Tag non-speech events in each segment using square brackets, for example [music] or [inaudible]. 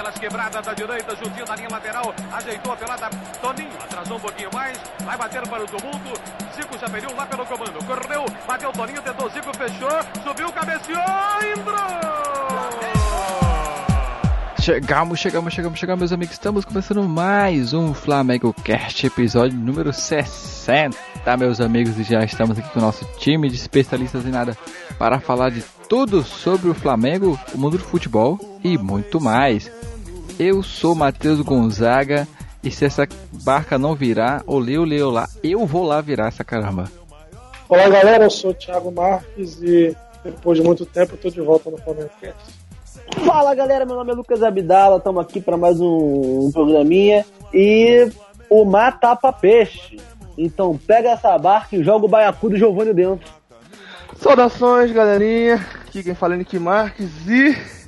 pelas quebradas da direita, juntinho da linha lateral, ajeitou a pelada, Toninho, atrasou um pouquinho mais, vai bater para o tumulto, Zico já perdeu lá pelo comando, correu, bateu Toninho, tentou Zico, fechou, subiu, cabeceou, entrou! Chegamos, chegamos, chegamos, chegamos, meus amigos. Estamos começando mais um Flamengo Cast, episódio número 60, meus amigos. E já estamos aqui com o nosso time de especialistas em nada para falar de tudo sobre o Flamengo, o mundo do futebol e muito mais. Eu sou Matheus Gonzaga e se essa barca não virar, olê, olê, olá, eu vou lá virar essa caramba. Olá galera, eu sou o Thiago Marques e depois de muito tempo eu tô de volta no Flamengo Cast. Fala galera, meu nome é Lucas Abdala, estamos aqui para mais um, um, programinha e o mar tapa peixe. Então pega essa barca e joga o baiacu do Giovanni dentro. Saudações galerinha, aqui quem fala é Nick Marques e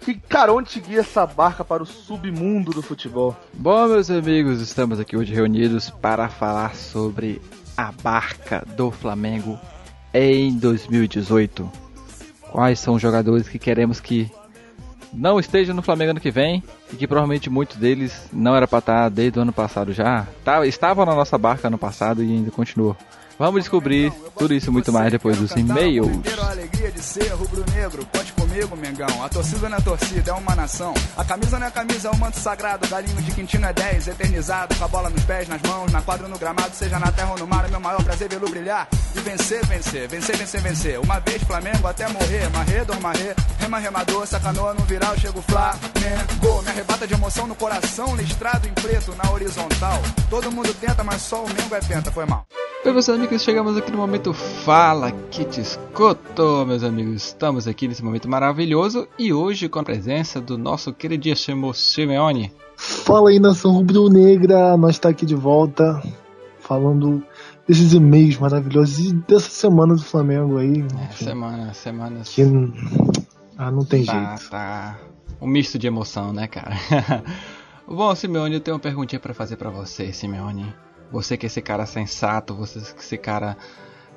que cara, onde guia essa barca para o submundo do futebol? Bom, meus amigos, estamos aqui hoje reunidos para falar sobre a barca do Flamengo em 2018. Quais são os jogadores que queremos que não estejam no Flamengo ano que vem e que provavelmente muitos deles não era para estar desde o ano passado já. Tá, estavam na nossa barca ano passado e ainda continuou. Vamos descobrir tudo isso e muito mais depois dos e-mails. a alegria de ser rubro-negro. Conte comigo, Mengão. A torcida não é torcida, é uma nação. A camisa não é camisa, é um manto sagrado. Galinho de Quintino é 10, eternizado. Com a bola nos pés, nas mãos, na quadra no gramado. Seja na terra ou no mar, é meu maior prazer vê-lo brilhar. E vencer, vencer, vencer, vencer, vencer. Uma vez Flamengo até morrer. Marrê, dormarrê, rema, remador. Sacanoa no viral, chego Flamengo. Me arrebata de emoção no coração, listrado em preto na horizontal. Todo mundo tenta, mas só o Mengo é penta, foi mal. Oi, meus amigos, chegamos aqui no momento Fala que te escuto, meus amigos. Estamos aqui nesse momento maravilhoso e hoje com a presença do nosso queridíssimo Simeone. Fala aí, nação rubro-negra, nós está aqui de volta falando desses e-mails maravilhosos e dessa semana do Flamengo aí. É, semana, semana. Que... Ah, não tem tá, jeito. Tá. Um misto de emoção, né, cara? [laughs] Bom, Simeone, eu tenho uma perguntinha para fazer para você, Simeone. Você que é esse cara sensato, você que é esse cara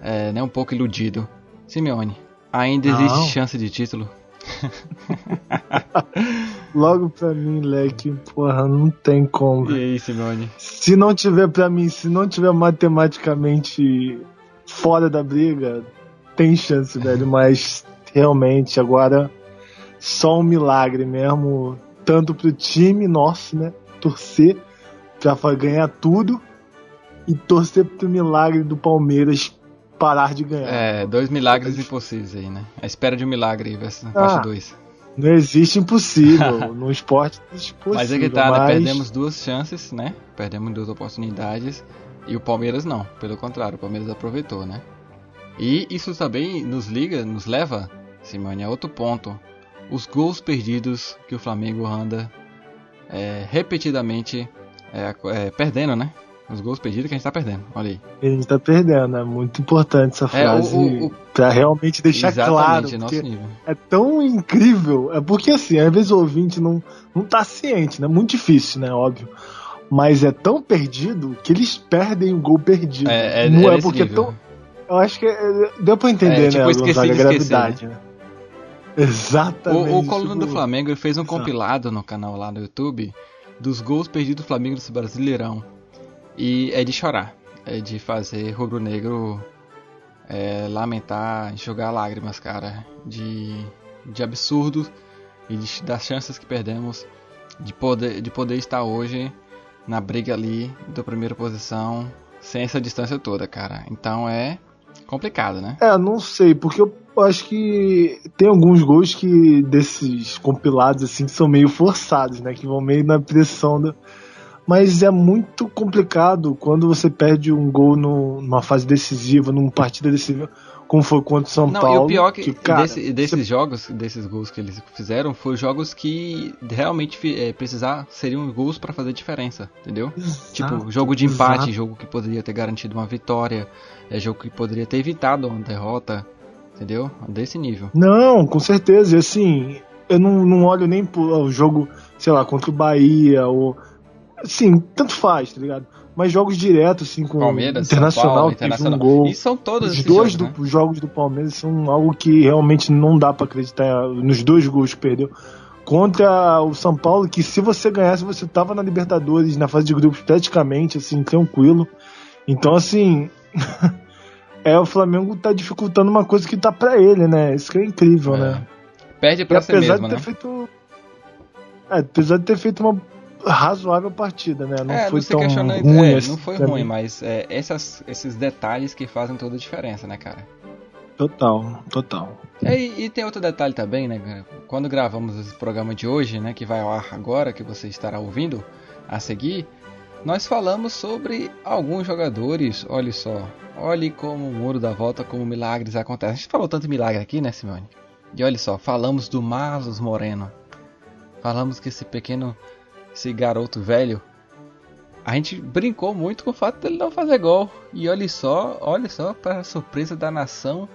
é, né, um pouco iludido. Simeone, ainda existe Não. chance de título? [laughs] Logo pra mim, Leque, porra, não tem como. E aí, Simeone? Se não tiver pra mim, se não tiver matematicamente fora da briga, tem chance, velho, [laughs] mas realmente agora só um milagre mesmo, tanto pro time nosso, né, torcer pra ganhar tudo e torcer pro milagre do Palmeiras parar de ganhar. É, dois milagres impossíveis aí, né? A espera de um milagre na parte 2. Ah, não existe impossível. [laughs] no esporte não existe impossível. Mas é que tá, né? mas... Perdemos duas chances, né? Perdemos duas oportunidades. E o Palmeiras não. Pelo contrário, o Palmeiras aproveitou, né? E isso também nos liga, nos leva, Simone, a outro ponto. Os gols perdidos que o Flamengo anda é, repetidamente é, é, perdendo, né? Os gols perdidos que a gente tá perdendo, olha aí. A gente tá perdendo, é muito importante essa frase. É, o, o, pra realmente deixar claro. Nosso nível. É tão incrível. É porque assim, às vezes o ouvinte não, não tá ciente, né? Muito difícil, né? Óbvio. Mas é tão perdido que eles perdem o gol perdido. É, é, não é, é porque nível. tão. Eu acho que é, deu pra entender, é, tipo, né? Esqueci a gravidade, né? Exatamente. O, o Coluna do Flamengo fez um Exato. compilado no canal lá no YouTube dos gols perdidos do Flamengo nesse Brasileirão. E é de chorar. É de fazer rubro-negro é, lamentar, enxugar lágrimas, cara. De, de absurdo e de, das chances que perdemos de poder, de poder estar hoje na briga ali da primeira posição sem essa distância toda, cara. Então é complicado, né? É, não sei, porque eu acho que tem alguns gols que desses compilados assim que são meio forçados, né? Que vão meio na pressão do mas é muito complicado quando você perde um gol no, numa fase decisiva, numa partida decisiva, como foi contra o São Não, Paulo. E o pior que, que cara, desse, desses você... jogos, desses gols que eles fizeram, foram jogos que realmente é, precisar seriam gols para fazer diferença, entendeu? Exato, tipo, jogo de empate, exato. jogo que poderia ter garantido uma vitória, é jogo que poderia ter evitado uma derrota, entendeu? Desse nível. Não, com certeza. E assim, eu não, não olho nem pro jogo, sei lá, contra o Bahia ou Sim, tanto faz, tá ligado? Mas jogos diretos, assim, com Palmeiras, Internacional, Paulo, Internacional. Um gol. E são todos Os dois jogos, do, né? jogos do Palmeiras são algo que realmente não dá para acreditar nos dois gols que perdeu. contra o São Paulo, que se você ganhasse, você tava na Libertadores, na fase de grupos, praticamente, assim, tranquilo. Então, assim. [laughs] é, o Flamengo tá dificultando uma coisa que tá pra ele, né? Isso que é incrível, É. né? Perde E pra si apesar mesmo, de ter né? feito. É, apesar de ter feito uma razoável partida, né? Não é, foi tão ruim é, não foi pra ruim, mas é, essas, esses detalhes que fazem toda a diferença, né, cara? Total, total. É, E, e tem outro detalhe também, né? cara? Quando gravamos esse programa de hoje, né, que vai ao ar agora, que você estará ouvindo a seguir, nós falamos sobre alguns jogadores. Olha só, olhe como o muro da volta, como milagres acontecem. A gente falou tanto milagre aqui, né, Simone? E olha só, falamos do Marlos Moreno. Falamos que esse pequeno, esse garoto velho, a gente brincou muito com o fato dele não fazer gol. E olha só, olha só, para surpresa da nação,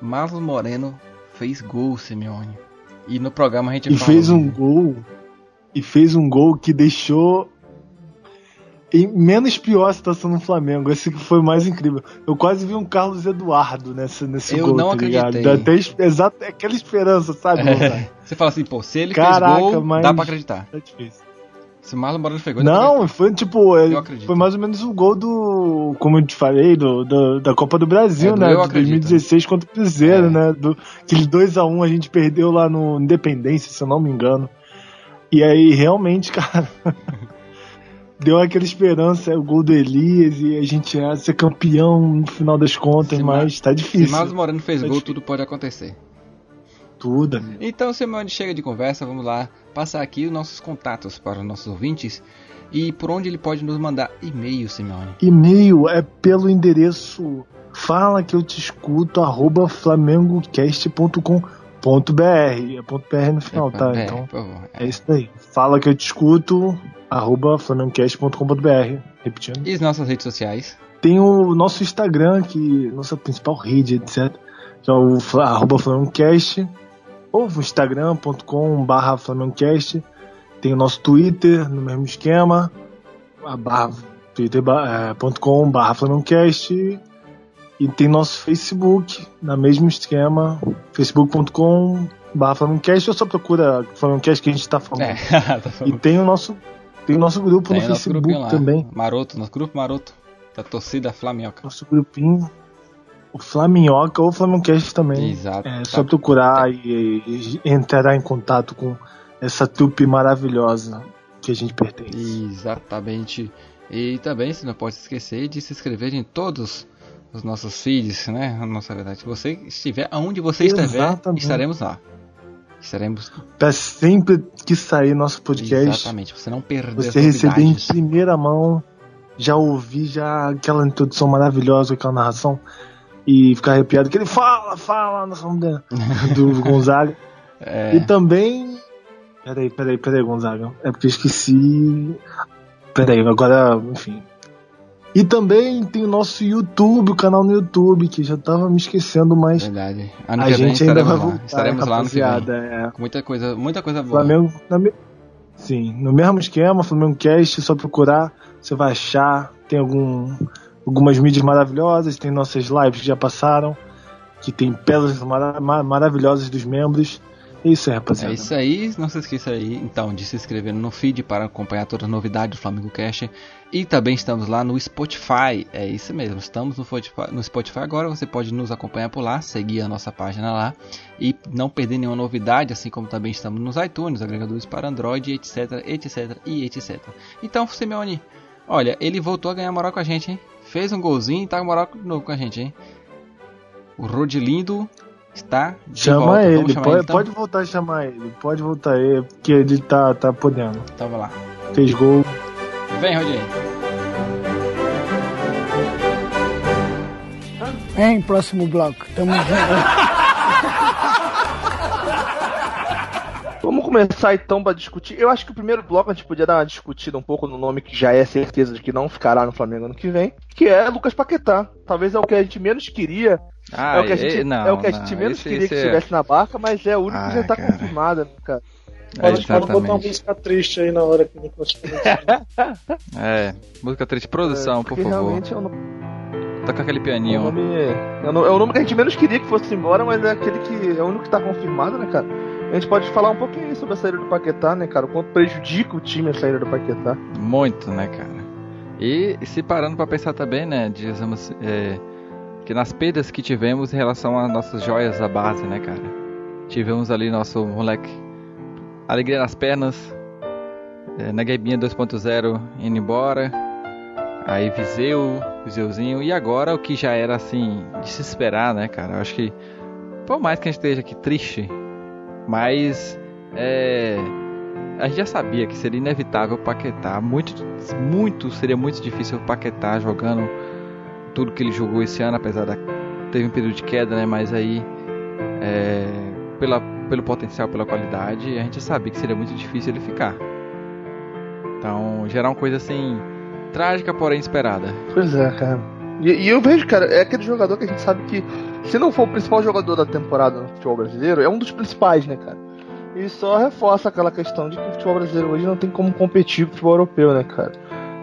Marlos Moreno fez gol, Simeone. E no programa a gente E falou, fez um gol. E fez um gol que deixou. Menos pior a situação no Flamengo. Esse que foi mais incrível. Eu quase vi um Carlos Eduardo nesse, nesse Eu gol. não tá ligado? acreditei. Dá até exato, é aquela esperança, sabe? É, você fala assim, pô, se ele Caraca, fez gol, mas- dá pra acreditar. Tá difícil. Se o Marlon Moreno fez gol, Não, foi tipo. é, Eu. Foi mais ou menos o gol do. Como eu te falei, do, do- da Copa do Brasil, É, do né? eu De acredito. 2016 contra o Cruzeiro, É. né? Do, aquele 2x1 a gente perdeu lá no Independência, se eu não me engano. E aí, realmente, [laughs] cara. Deu aquela esperança, é o gol do Elias e a gente ia ser campeão no final das contas, Se mas tá Se difícil. Marlon Moreno fez Tá gol, difícil. tudo pode acontecer. Tudo, amigo. Então, Simeone, chega de conversa, vamos lá passar aqui os nossos contatos para os nossos ouvintes e por onde ele pode nos mandar e-mail, Simeone. E-mail é pelo endereço fala que eu te escuto arroba flamengocast.com.br é ponto .br no final, tá? É, Então por favor. é isso aí. Fala que eu te escuto arroba flamengocast.com.br repetindo. E as nossas redes sociais? Tem o nosso Instagram, que nossa principal rede, etc. Que é o arroba flamengocast ou instagram.com barra flamengocast. Tem o nosso Twitter, no mesmo esquema, barra twitter.com barra flamengocast. E tem nosso Facebook, no mesmo esquema, facebook.com barra flamengocast. Ou só procura flamengocast que a gente tá falando. É, [laughs] tá E falando. tem o nosso, tem o nosso grupo Tem no o nosso Facebook também. Maroto, nosso grupo Maroto. Da torcida Flamioca. Nosso grupinho. O Flaminhoca ou o Flamingcast também. Exato. É Tá. só procurar e, e entrar em contato com essa trupe maravilhosa que a gente pertence. Exatamente. E também, você não pode esquecer de se inscrever em todos os nossos feeds, né? A nossa verdade. Se você estiver aonde você estiver, Exatamente. estaremos lá. Estaremos. Pra sempre que sair nosso podcast, Exatamente. Você não perder você receber em primeira mão, já ouvir já aquela introdução maravilhosa, aquela narração, e ficar arrepiado que ele fala, fala, nós da- [laughs] do Gonzaga. É, E também. Peraí, peraí, peraí, Gonzaga. É porque eu esqueci. Peraí, agora, enfim. E também tem o nosso YouTube, o canal no YouTube, que já tava me esquecendo, mas verdade. Ano a gente ainda vai lá. voltar. Estaremos lá no que. É. Muita coisa, muita coisa boa. Flamengo. me- Sim, no mesmo esquema, Flamengo Cast, é só procurar, você vai achar. Tem algum, algumas mídias maravilhosas, tem nossas lives que já passaram, que tem pérolas mara- ma- maravilhosas dos membros. É isso aí, É rapaziada. isso aí, não se esqueça aí então de se inscrever no feed para acompanhar todas as novidades do Flamengo Cash e também estamos lá no Spotify, é isso mesmo, estamos no Spotify, no Spotify agora, você pode nos acompanhar por lá, seguir a nossa página lá e não perder nenhuma novidade, assim como também estamos nos iTunes, agregadores para Android, etc, etc e etc. Então, Simeone, olha, ele voltou a ganhar moral com a gente, hein? Fez um golzinho e tá com moral de novo com a gente, hein? O Rodilindo está de Chama ele, pode, então? pode voltar a chamar ele, pode voltar aí, porque ele tá, tá podendo. Então vai lá. Fez gol. Vem, Rodinei. Vem, próximo bloco. Tamo junto. [laughs] começar então para discutir. Eu acho que o primeiro bloco a gente podia dar uma discutida um pouco no nome que já é certeza de que não ficará no Flamengo ano que vem, que é Lucas Paquetá. Talvez é o que a gente menos queria. é o que a gente, é o que a gente menos queria que estivesse na barca, mas é o único Ah, que já tá cara. confirmado, né, cara? Pode, pode botar uma exatamente. música triste aí na hora que o Nicolas falou. [laughs] É, música triste, produção, por Porque favor. é o nome. Toca aquele É pianinho. nome é, o no- é o nome que a gente menos queria que fosse embora, mas é aquele que é o único que tá confirmado, né, cara? Gente pode falar um pouquinho sobre a saída do Paquetá, né, cara? O quanto prejudica o time a saída do Paquetá. Muito, né, cara? E se parando para pensar também, né, dizemos é, que nas perdas que tivemos em relação às nossas joias da base, né, cara? Tivemos ali nosso moleque Alegria nas pernas, é, Neguebinha 2.0 indo embora, aí Viseu, Viseuzinho, e agora o que já era assim de se esperar, né, cara? Eu acho que, por mais que a gente esteja aqui triste, mas é, a gente já sabia que seria inevitável o Paquetá, muito, muito, seria muito difícil o Paquetá jogando tudo que ele jogou esse ano, apesar da teve um período de queda, né? Mas aí é, pela, pelo potencial, pela qualidade, a gente sabia que seria muito difícil ele ficar. Então, gerar uma coisa assim trágica, porém esperada. Pois é, cara. E, e, eu vejo, cara, é aquele jogador que a gente sabe que, se não for o principal jogador da temporada no futebol brasileiro, é um dos principais, né, cara? E só reforça aquela questão de que o futebol brasileiro hoje não tem como competir com o futebol europeu, né, cara?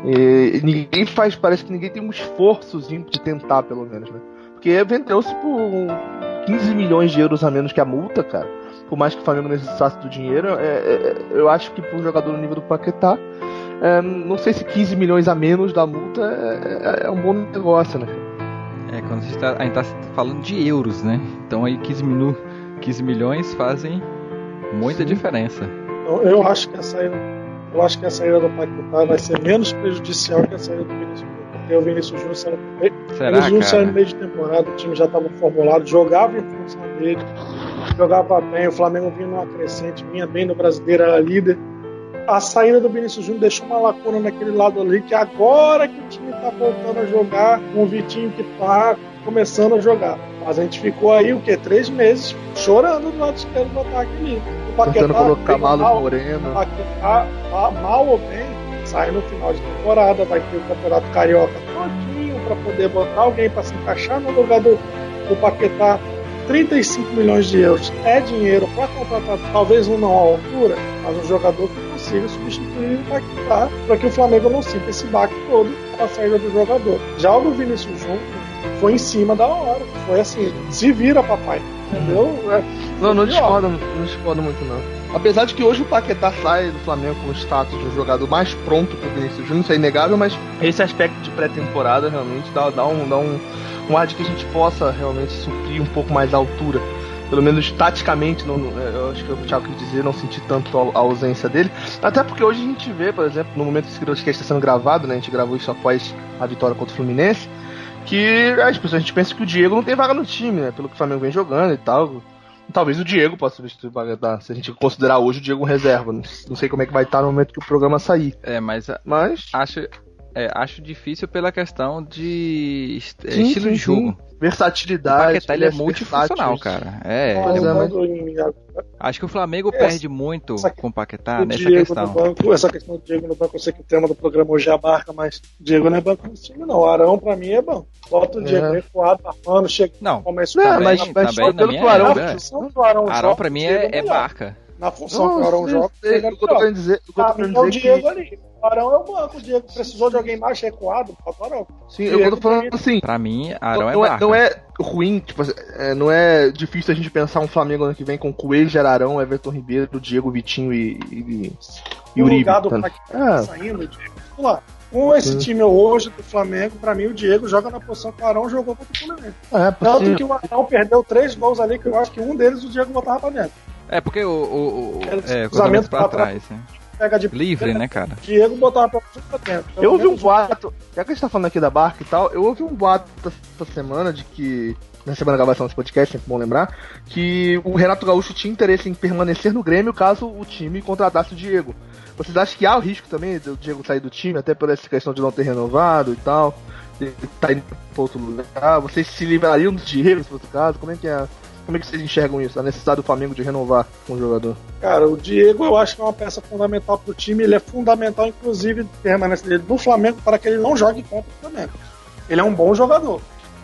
E, ninguém faz, parece que ninguém tem um esforçozinho de tentar, pelo menos, né? Porque vendeu-se por 15 milhões de euros a menos que a multa, cara. Por mais que o Flamengo necessitasse do dinheiro, é, é, eu acho que para um jogador no nível do Paquetá, é, não sei se 15 milhões a menos da multa é, é, é um bom negócio, né? É, quando a gente tá, a gente tá falando de euros, né? Então aí 15, minu, 15 milhões fazem muita Sim. diferença. Eu, eu, acho que a saída, eu acho que a saída do Paquetá vai ser menos prejudicial que a saída do Vinícius Júnior. Porque o Vinícius Júnior saiu, Será, Vinícius saiu no meio de temporada, o time já estava formulado, jogava em função dele, jogava bem, o Flamengo vinha numa crescente, vinha bem no brasileiro, era líder a saída do Vinícius Júnior deixou uma lacuna naquele lado ali, que agora que o time está voltando a jogar, com o Vitinho que está começando a jogar. Mas a gente ficou aí, o quê? Três meses chorando do lado esquerdo do ataque ali. O Paquetá, Tentando colocar Malo Moreno. O Paquetá, mal ou bem, sai no final de temporada, vai ter o Campeonato Carioca todinho para poder botar alguém para se encaixar no lugar do, do Paquetá 35 milhões de euros é dinheiro para contratar, talvez um não à altura, mas um jogador que consiga substituir o Paquetá para que o Flamengo não sinta esse baque todo com a saída do jogador. Já o do Vinícius Júnior foi em cima da hora, foi assim, se vira papai, entendeu? É, não, não discordo, não discordo muito não. Apesar de que hoje o Paquetá sai do Flamengo com o status de um jogador mais pronto que o Vinícius Júnior, isso é inegável, mas esse aspecto de pré-temporada realmente dá, dá, um, dá um, um ar de que a gente possa realmente suprir um pouco mais a altura. Pelo menos taticamente, não, eu acho que o Thiago quis dizer, não senti tanto a, ausência dele. Até porque hoje a gente vê, por exemplo, no momento que esse podcast está sendo gravado, né, a gente gravou isso após a vitória contra o Fluminense, que as pessoas a gente pensa que o Diego não tem vaga no time, né? Pelo que o Flamengo vem jogando e tal. Talvez o Diego possa substituir o se a gente considerar hoje o Diego reserva. Não sei como é que vai estar no momento que o programa sair. É, mas, mas... acho é, acho difícil pela questão de é, sim, estilo sim, de jogo. Sim. Versatilidade. O Paquetá ele é, é multifuncional, cara. É, é Acho que o Flamengo perde muito com o Paquetá nessa Diego questão. Banco, essa questão do Diego no banco, eu sei que o tema do programa hoje é a barca, mas Diego não é banco nesse time, não. O Arão, pra mim, é banco. Bota o é. Diego recuado, armando, chega não, começa não, também, mas, mas também, pelo que o Arão, Arão, Arão pra mim é, é barca. Na função não, que o Arão joga, sei, o que eu tô querendo dizer, o que eu tô querendo dizer é o Diego ali. O Arão é o banco, o Diego precisou de alguém mais recuado, o Arão. Sim, eu tô falando assim. Pra mim, Arão não, é barca. Não é ruim, tipo, é, não é difícil a gente pensar um Flamengo ano que vem com Coelho, Arão, Everton Ribeiro, Diego, Vitinho e, e, e Uribe. O tá? ah. saindo, Diego. Vamos lá. Com esse time hoje do Flamengo, pra mim o Diego joga na posição que o Arão jogou contra o Fluminense. É, Tanto que o Arão perdeu três gols ali, que eu acho que um deles o Diego botava pra dentro. É, porque o. o, o é, cruzamento pra, pra trás, né? pega de livre, né, cara? Diego botava pra dentro. Eu ouvi um boato, já que a gente tá falando aqui da barca e tal, eu ouvi um boato essa semana de que na semana da gravação desse podcast, sempre bom lembrar, que o Renato Gaúcho tinha interesse em permanecer no Grêmio caso o time contratasse o Diego. Vocês acham que há o risco também do Diego sair do time, até por essa questão de não ter renovado e tal? De tá indo pra outro lugar? Vocês se livrariam do Diego, se fosse o caso? Como é que é como é que vocês enxergam isso? A necessidade do Flamengo de renovar o jogador? Cara, o Diego eu acho que é uma peça fundamental para o time. Ele é fundamental, inclusive, permanência dele no Flamengo para que ele não jogue contra o Flamengo. Ele é um bom jogador.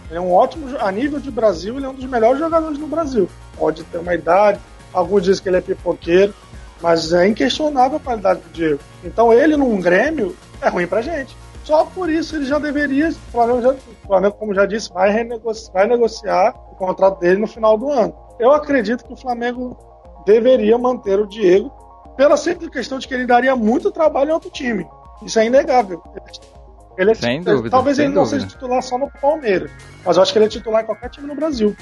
Ele é um ótimo. A nível de Brasil, ele é um dos melhores jogadores no Brasil. Pode ter uma idade, alguns dizem que ele é pipoqueiro, mas é inquestionável a qualidade do Diego. Então ele num Grêmio é ruim pra gente. Só por isso ele já deveria, o Flamengo, já, o Flamengo como já disse, vai, renegociar, vai negociar o contrato dele no final do ano. Eu acredito que o Flamengo deveria manter o Diego pela simples questão de que ele daria muito trabalho em outro time. Isso é inegável. Ele é sem dúvida. Talvez sem ele não dúvida. seja titular só no Palmeiras, mas eu acho que ele é titular em qualquer time no Brasil,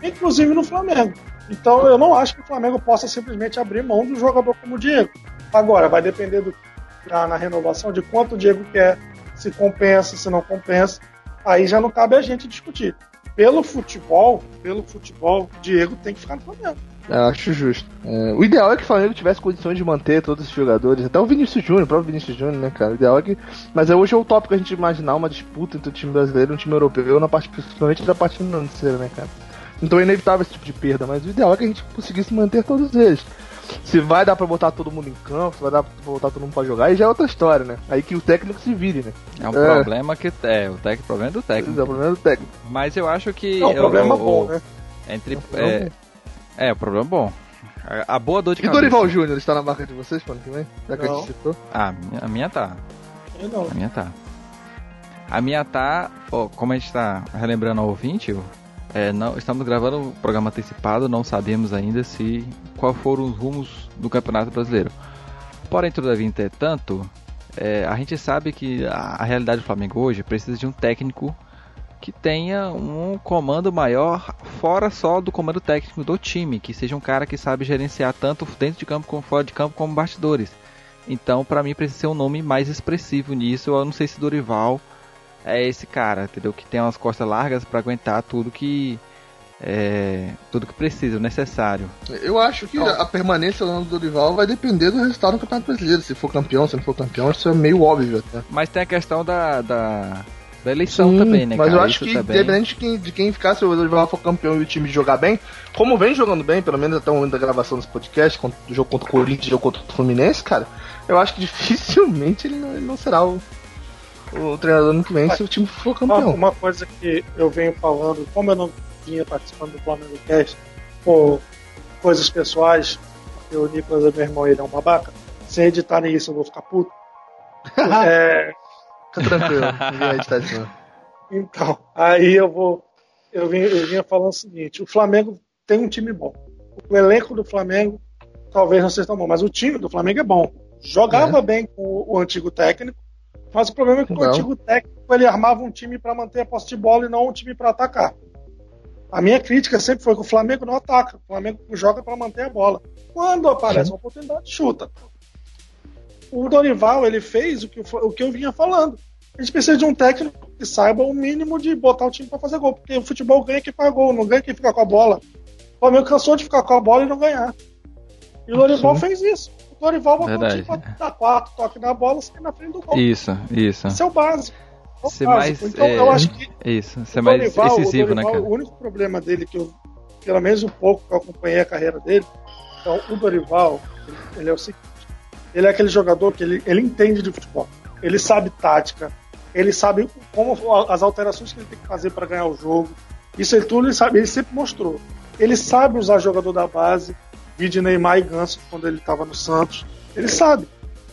inclusive no Flamengo. Então eu não acho que o Flamengo possa simplesmente abrir mão de um jogador como o Diego. Agora, vai depender do, na, na renovação de quanto o Diego quer, se compensa, se não compensa. Aí já não cabe a gente discutir. Pelo futebol, pelo futebol, Diego tem que ficar no Flamengo. Eu acho justo. É, o ideal é que o Flamengo tivesse condições de manter todos esses jogadores, até o Vinícius Júnior, o próprio Vinícius Júnior, né, cara? O ideal é que. Mas é, hoje é utópico a gente imaginar uma disputa entre o time brasileiro e o time europeu, na parte, principalmente da parte financeira, né, cara? Então é inevitável esse tipo de perda, mas o ideal é que a gente conseguisse manter todos eles. Se vai dar pra botar todo mundo em campo, se vai dar pra botar todo mundo pra jogar, aí já é outra história, né? Aí que o técnico se vire, né? É um problema que. É, o técnico, problema é do técnico. É o problema do técnico. Mas eu acho que. Não, o problema eu- bom, né? Entre, problema é, é, o problema é bom. A, a boa dor de E cabeça. Dorival Júnior está na marca de vocês pro ano que vem? Já que a Não. gente citou. Ah, a minha, a tá. Eu não. A minha tá. A minha tá, ó, como a gente tá relembrando ao ouvinte, ó, é, não, estamos gravando um programa antecipado, não sabemos ainda se qual foram os rumos do Campeonato Brasileiro. Porém, todavia, entretanto, é, a gente sabe que a, a realidade do Flamengo hoje precisa de um técnico que tenha um comando maior, fora só do comando técnico do time, que seja um cara que sabe gerenciar tanto dentro de campo como fora de campo como bastidores. Então, pra mim, precisa ser um nome mais expressivo nisso. Eu não sei se Dorival é esse cara, entendeu? Que tem umas costas largas pra aguentar tudo que é, tudo que precisa, o necessário. Eu acho que a permanência do Dorival vai depender do resultado do Campeonato Brasileiro. Se for campeão, se não for campeão, isso é meio óbvio até. Mas tem a questão da, da, da eleição também, né, mas cara? eu acho Isso que, também. independente de quem, de quem ficar, se o Dorival for campeão e o time jogar bem, como vem jogando bem, pelo menos até o momento da gravação desse podcast, do jogo contra o Corinthians e jogo contra o Fluminense, cara, eu acho que [laughs] dificilmente ele não, ele não será o, o treinador ano que vem se o time for campeão. uma coisa que eu venho falando, como eu não vinha participando do Flamengo Cast, por coisas pessoais, porque o Nicolas é meu irmão ele é um babaca, se editarem isso eu vou ficar puto. [laughs] É, Fica tranquilo, ninguém editar isso não. então, aí eu vou. Eu vinha, eu vinha falando o seguinte: o Flamengo tem um time bom. O elenco do Flamengo talvez não seja tão bom, mas o time do Flamengo é bom. Jogava bem com o, o antigo técnico, mas o problema é que o Não. antigo técnico ele armava um time para manter a posse de bola e não um time para atacar. A minha crítica sempre foi que o Flamengo não ataca, o Flamengo joga para manter a bola. Quando aparece uma oportunidade, chuta. O Dorival ele fez o que, eu- o que eu vinha falando. A gente precisa de um técnico que saiba o mínimo de botar o time para fazer gol, porque o futebol ganha quem faz gol, não ganha quem fica com a bola. O Flamengo cansou de ficar com a bola e não ganhar. E o Dorival fez isso. O Dorival botou Verdade. o time pra dar quatro toques na bola sair na frente do gol. Isso, isso. Esse é o básico. É o Ser básico. mais, então é, eu acho que Isso, ser o mais Dorival- decisivo, né, Dorival, cara? O único problema dele, que eu, pelo menos um pouco que eu acompanhei a carreira dele, então o Dorival, ele, ele é o seguinte: ele é aquele jogador que ele, ele entende de futebol, ele sabe tática, ele sabe como as alterações que ele tem que fazer para ganhar o jogo. Isso ele tudo ele sabe, ele sempre mostrou. Ele sabe usar jogador da base, vídeo Neymar e Ganso quando ele estava no Santos. Ele sabe.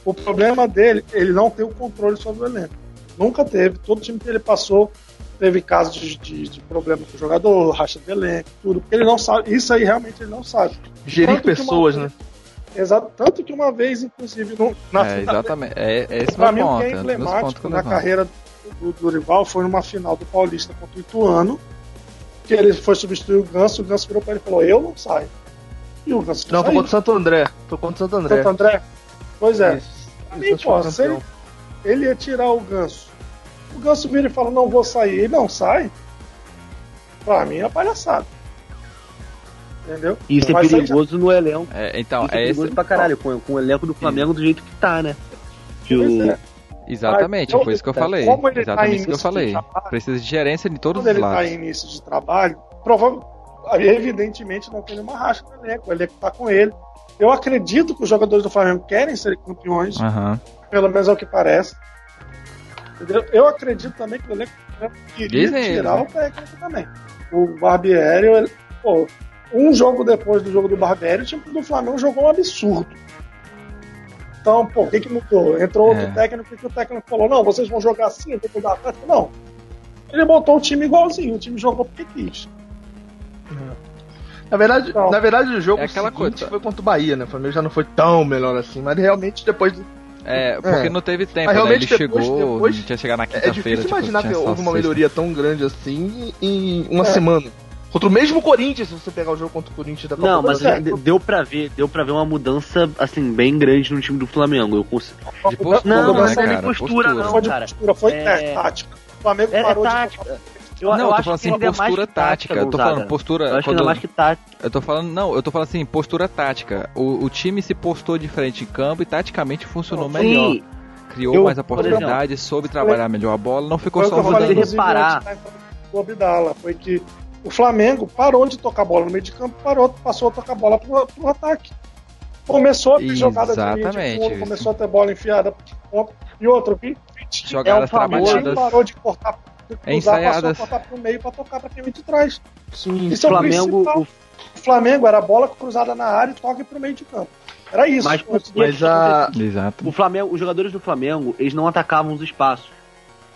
O problema dele, ele não tem o controle sobre o elenco. Nunca teve. Todo time que ele passou teve casos de, de, de problema com o jogador, racha de elenco, tudo. Ele não sabe. Isso aí realmente ele não sabe. Gerir uma pessoas, vez- né? Exato. Tanto que uma vez, inclusive, no, na É, final- exatamente. É, é esse Pra meu mim, o ponto. que é é emblemático eu na carreira do, do Dorival foi numa final do Paulista contra o Ituano, que ele foi substituir o Ganso, o Ganso virou pra ele e falou: Eu não saio. E o Ganso Não, tô saiu. contra o Santo André. Tô contra o Santo André. Santo André? Pois é. Isso. Pra Isso, mim, Santos pô, se ele, ele ia tirar o Ganso. O Ganso vira e fala: Não vou sair. Ele não sai. Pra mim é palhaçada. Entendeu? Isso Não é sair perigoso no elenco. É, então, Isso é é perigoso esse. pra caralho, com, com o elenco do Flamengo do jeito que tá, né? Que o- é. Exatamente, Mas, foi isso que eu como falei. ele tá Exatamente isso que eu falei. trabalho- Precisa de gerência de todos Quando os ele está lados. em início de trabalho, provavelmente, evidentemente não tem nenhuma racha no elenco, o elenco está com ele. Eu acredito que os jogadores do Flamengo querem ser campeões, Aham. pelo menos é o que parece. Entendeu? Eu acredito também que o elenco queria Dizem tirar eles, o técnico também. O Barbieri, ele- pô, um jogo depois do jogo do Barbieri, o time do Flamengo jogou um absurdo. Então, pô, o que, que mudou? Entrou outro É. técnico e o técnico falou: não, vocês vão jogar assim, eu vou mudar a tática. Não. Ele botou o time igualzinho, o time jogou porque quis. Na verdade, na verdade o jogo é aquela coisa. foi contra o Bahia, né? O Flamengo já não foi tão melhor assim, mas realmente depois é, porque é. não teve tempo, né? Ele depois, chegou, depois, tinha que chegar na quinta-feira. É difícil tipo, imaginar que houve uma melhoria tão grande assim em uma é. semana. Contra o mesmo Corinthians, se você pegar o jogo contra o Corinthians da Copa Não, mas é, deu pra ver, deu para ver uma mudança assim bem grande no time do Flamengo. Eu consigo. De postura, não, não, né, não é postura, não, foi cara. Postura, foi é... tática. O Flamengo é, parou tática. de eu, não, eu, eu tô falando assim, postura tática. Eu tô falando postura. Eu acho quando... que mais que tática. Eu tô falando, não, eu tô falando assim, postura tática. O, o time se postou diferente em campo e taticamente funcionou Sim. melhor. Criou eu, mais oportunidades, soube trabalhar melhor a bola, não ficou só rodando. reparar. O Abdala foi que o Flamengo parou de tocar bola no meio de campo, parou, passou a tocar bola pro, pro ataque. Começou a ter jogada de fundo, começou a ter bola enfiada. E outro, vi, jogadas é trabalhadas. parou de cortar, cruzar, ensaiadas. passou a pro meio para tocar para quem vem de trás. Sim, Isso Flamengo, é o, o Flamengo era bola cruzada na área e toque pro meio de campo. Era isso. Mas, mas a... Exato. O Flamengo, os jogadores do Flamengo, eles não atacavam os espaços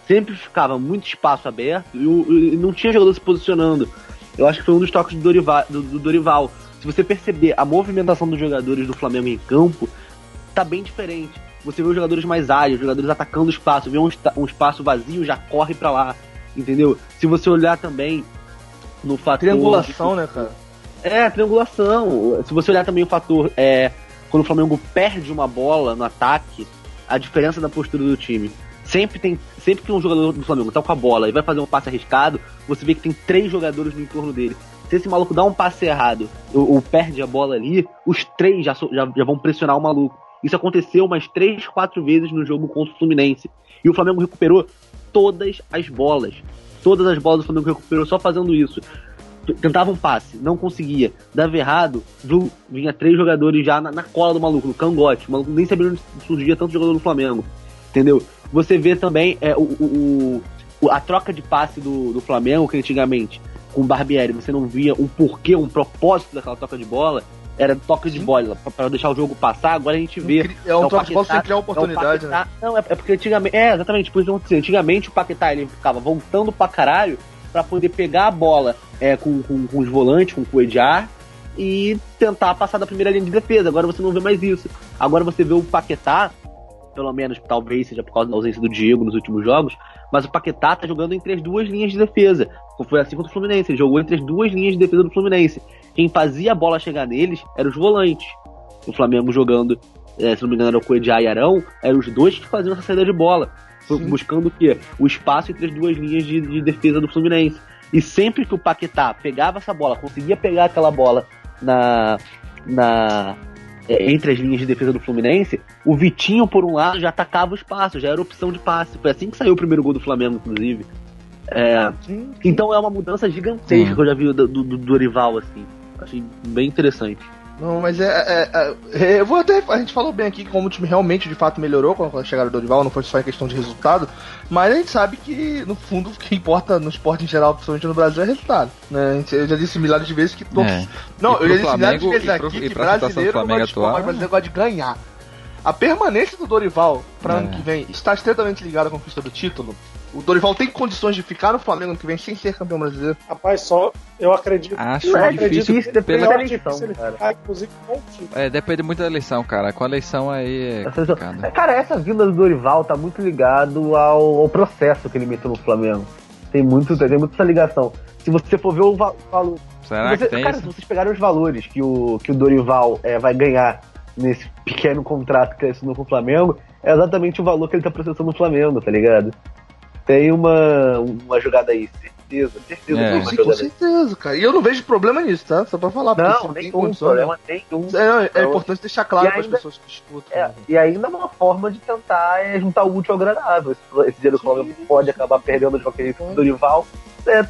sempre ficava muito espaço aberto e, e, não tinha jogador se posicionando. Eu acho que foi um dos toques do Dorival, do, do Dorival. Se você perceber a movimentação dos jogadores do Flamengo em campo, tá bem diferente. Você vê os jogadores mais os jogadores atacando o espaço, vê um, um espaço vazio, já corre para lá, entendeu? Se você olhar também no fator... Triangulação, de... né, cara? É, triangulação. Se você olhar também o fator, é, quando o Flamengo perde uma bola no ataque, a diferença da postura do time. Sempre tem. Sempre que um jogador do Flamengo tá com a bola e vai fazer um passe arriscado, você vê que tem três jogadores no entorno dele. Se esse maluco dá um passe errado ou, ou perde a bola ali, os três já, já, já vão pressionar o maluco. Isso aconteceu umas três, quatro vezes no jogo contra o Fluminense. E o Flamengo recuperou todas as bolas. Todas as bolas o Flamengo recuperou só fazendo isso. Tentava um passe, não conseguia. Dava errado, vinha três jogadores já na, na cola do maluco, no cangote. O maluco nem sabia onde surgia tanto jogador no Flamengo. Entendeu? Você vê também é, o, o, o, a troca de passe do, do Flamengo, que antigamente, com o Barbieri, você não via um porquê, um propósito daquela troca de bola. Era toque de bola para deixar o jogo passar, agora a gente vê. É um toque de bola sem criar oportunidade, é né? Não, é, é, porque antigamente. É, exatamente, por isso Antigamente o Paquetá ele ficava voltando pra caralho para poder pegar a bola é, com, com, com os volantes, com o Coediar e tentar passar da primeira linha de defesa. Agora você não vê mais isso. Agora você vê o Paquetá pelo menos talvez seja por causa da ausência do Diego nos últimos jogos, mas o Paquetá tá jogando entre as duas linhas de defesa. Foi assim contra o Fluminense, ele jogou entre as duas linhas de defesa do Fluminense. Quem fazia a bola chegar neles eram os volantes. O Flamengo jogando, é, se não me engano, era o Coediá e Arão, eram os dois que faziam essa saída de bola. Sim. Buscando o quê? O espaço entre as duas linhas de, de defesa do Fluminense. E sempre que o Paquetá pegava essa bola, conseguia pegar aquela bola na, na, é, entre as linhas de defesa do Fluminense, o Vitinho, por um lado, já atacava o espaço, já era opção de passe. Foi assim que saiu o primeiro gol do Flamengo, inclusive. É, então é uma mudança gigantesca que eu já vi do, do, do Dorival, assim. Achei bem interessante. Não, mas é, é, é, é, Eu vou até. A gente falou bem aqui como o time realmente de fato melhorou com a chegada do Dorival, não foi só em questão de resultado, mas a gente sabe que, no fundo, o que importa no esporte em geral, principalmente no Brasil, é resultado. Né? Eu já disse milhares de vezes que todos. É. Não, eu já disse milhares de vezes aqui que brasileiro não gosta de atual, brasileiro gosta de ganhar. A permanência do Dorival para é. ano que vem está estreitamente ligada à conquista do título. O Dorival tem condições de ficar no Flamengo ano que vem sem ser campeão brasileiro? Rapaz, só eu acredito. Acho eu difícil, acredito depende da eleição. Ficar, é, depende muito da eleição, cara. Com a eleição aí é Cara, essa vinda do Dorival tá muito ligado ao, ao, processo que ele meteu no Flamengo. Tem muito, tem muito essa ligação. Se você for ver o valor. Será você, que tem Cara, isso? se vocês pegarem os valores que o, que o Dorival é, vai ganhar nesse pequeno contrato que ele assinou com o Flamengo, é exatamente o valor que ele tá processando no Flamengo, tá ligado? Tem uma, uma jogada aí, certeza, certeza. É. Sim, com certeza, cara. E eu não vejo problema nisso, tá? Só pra falar. Não, nem um problema, tem um. É, é importante deixar claro para as pessoas que disputam. É, e ainda uma forma de tentar é juntar o útil ao agradável. Esse, esse dia do Flamengo pode acabar perdendo de qualquer jeito do Dorival, é,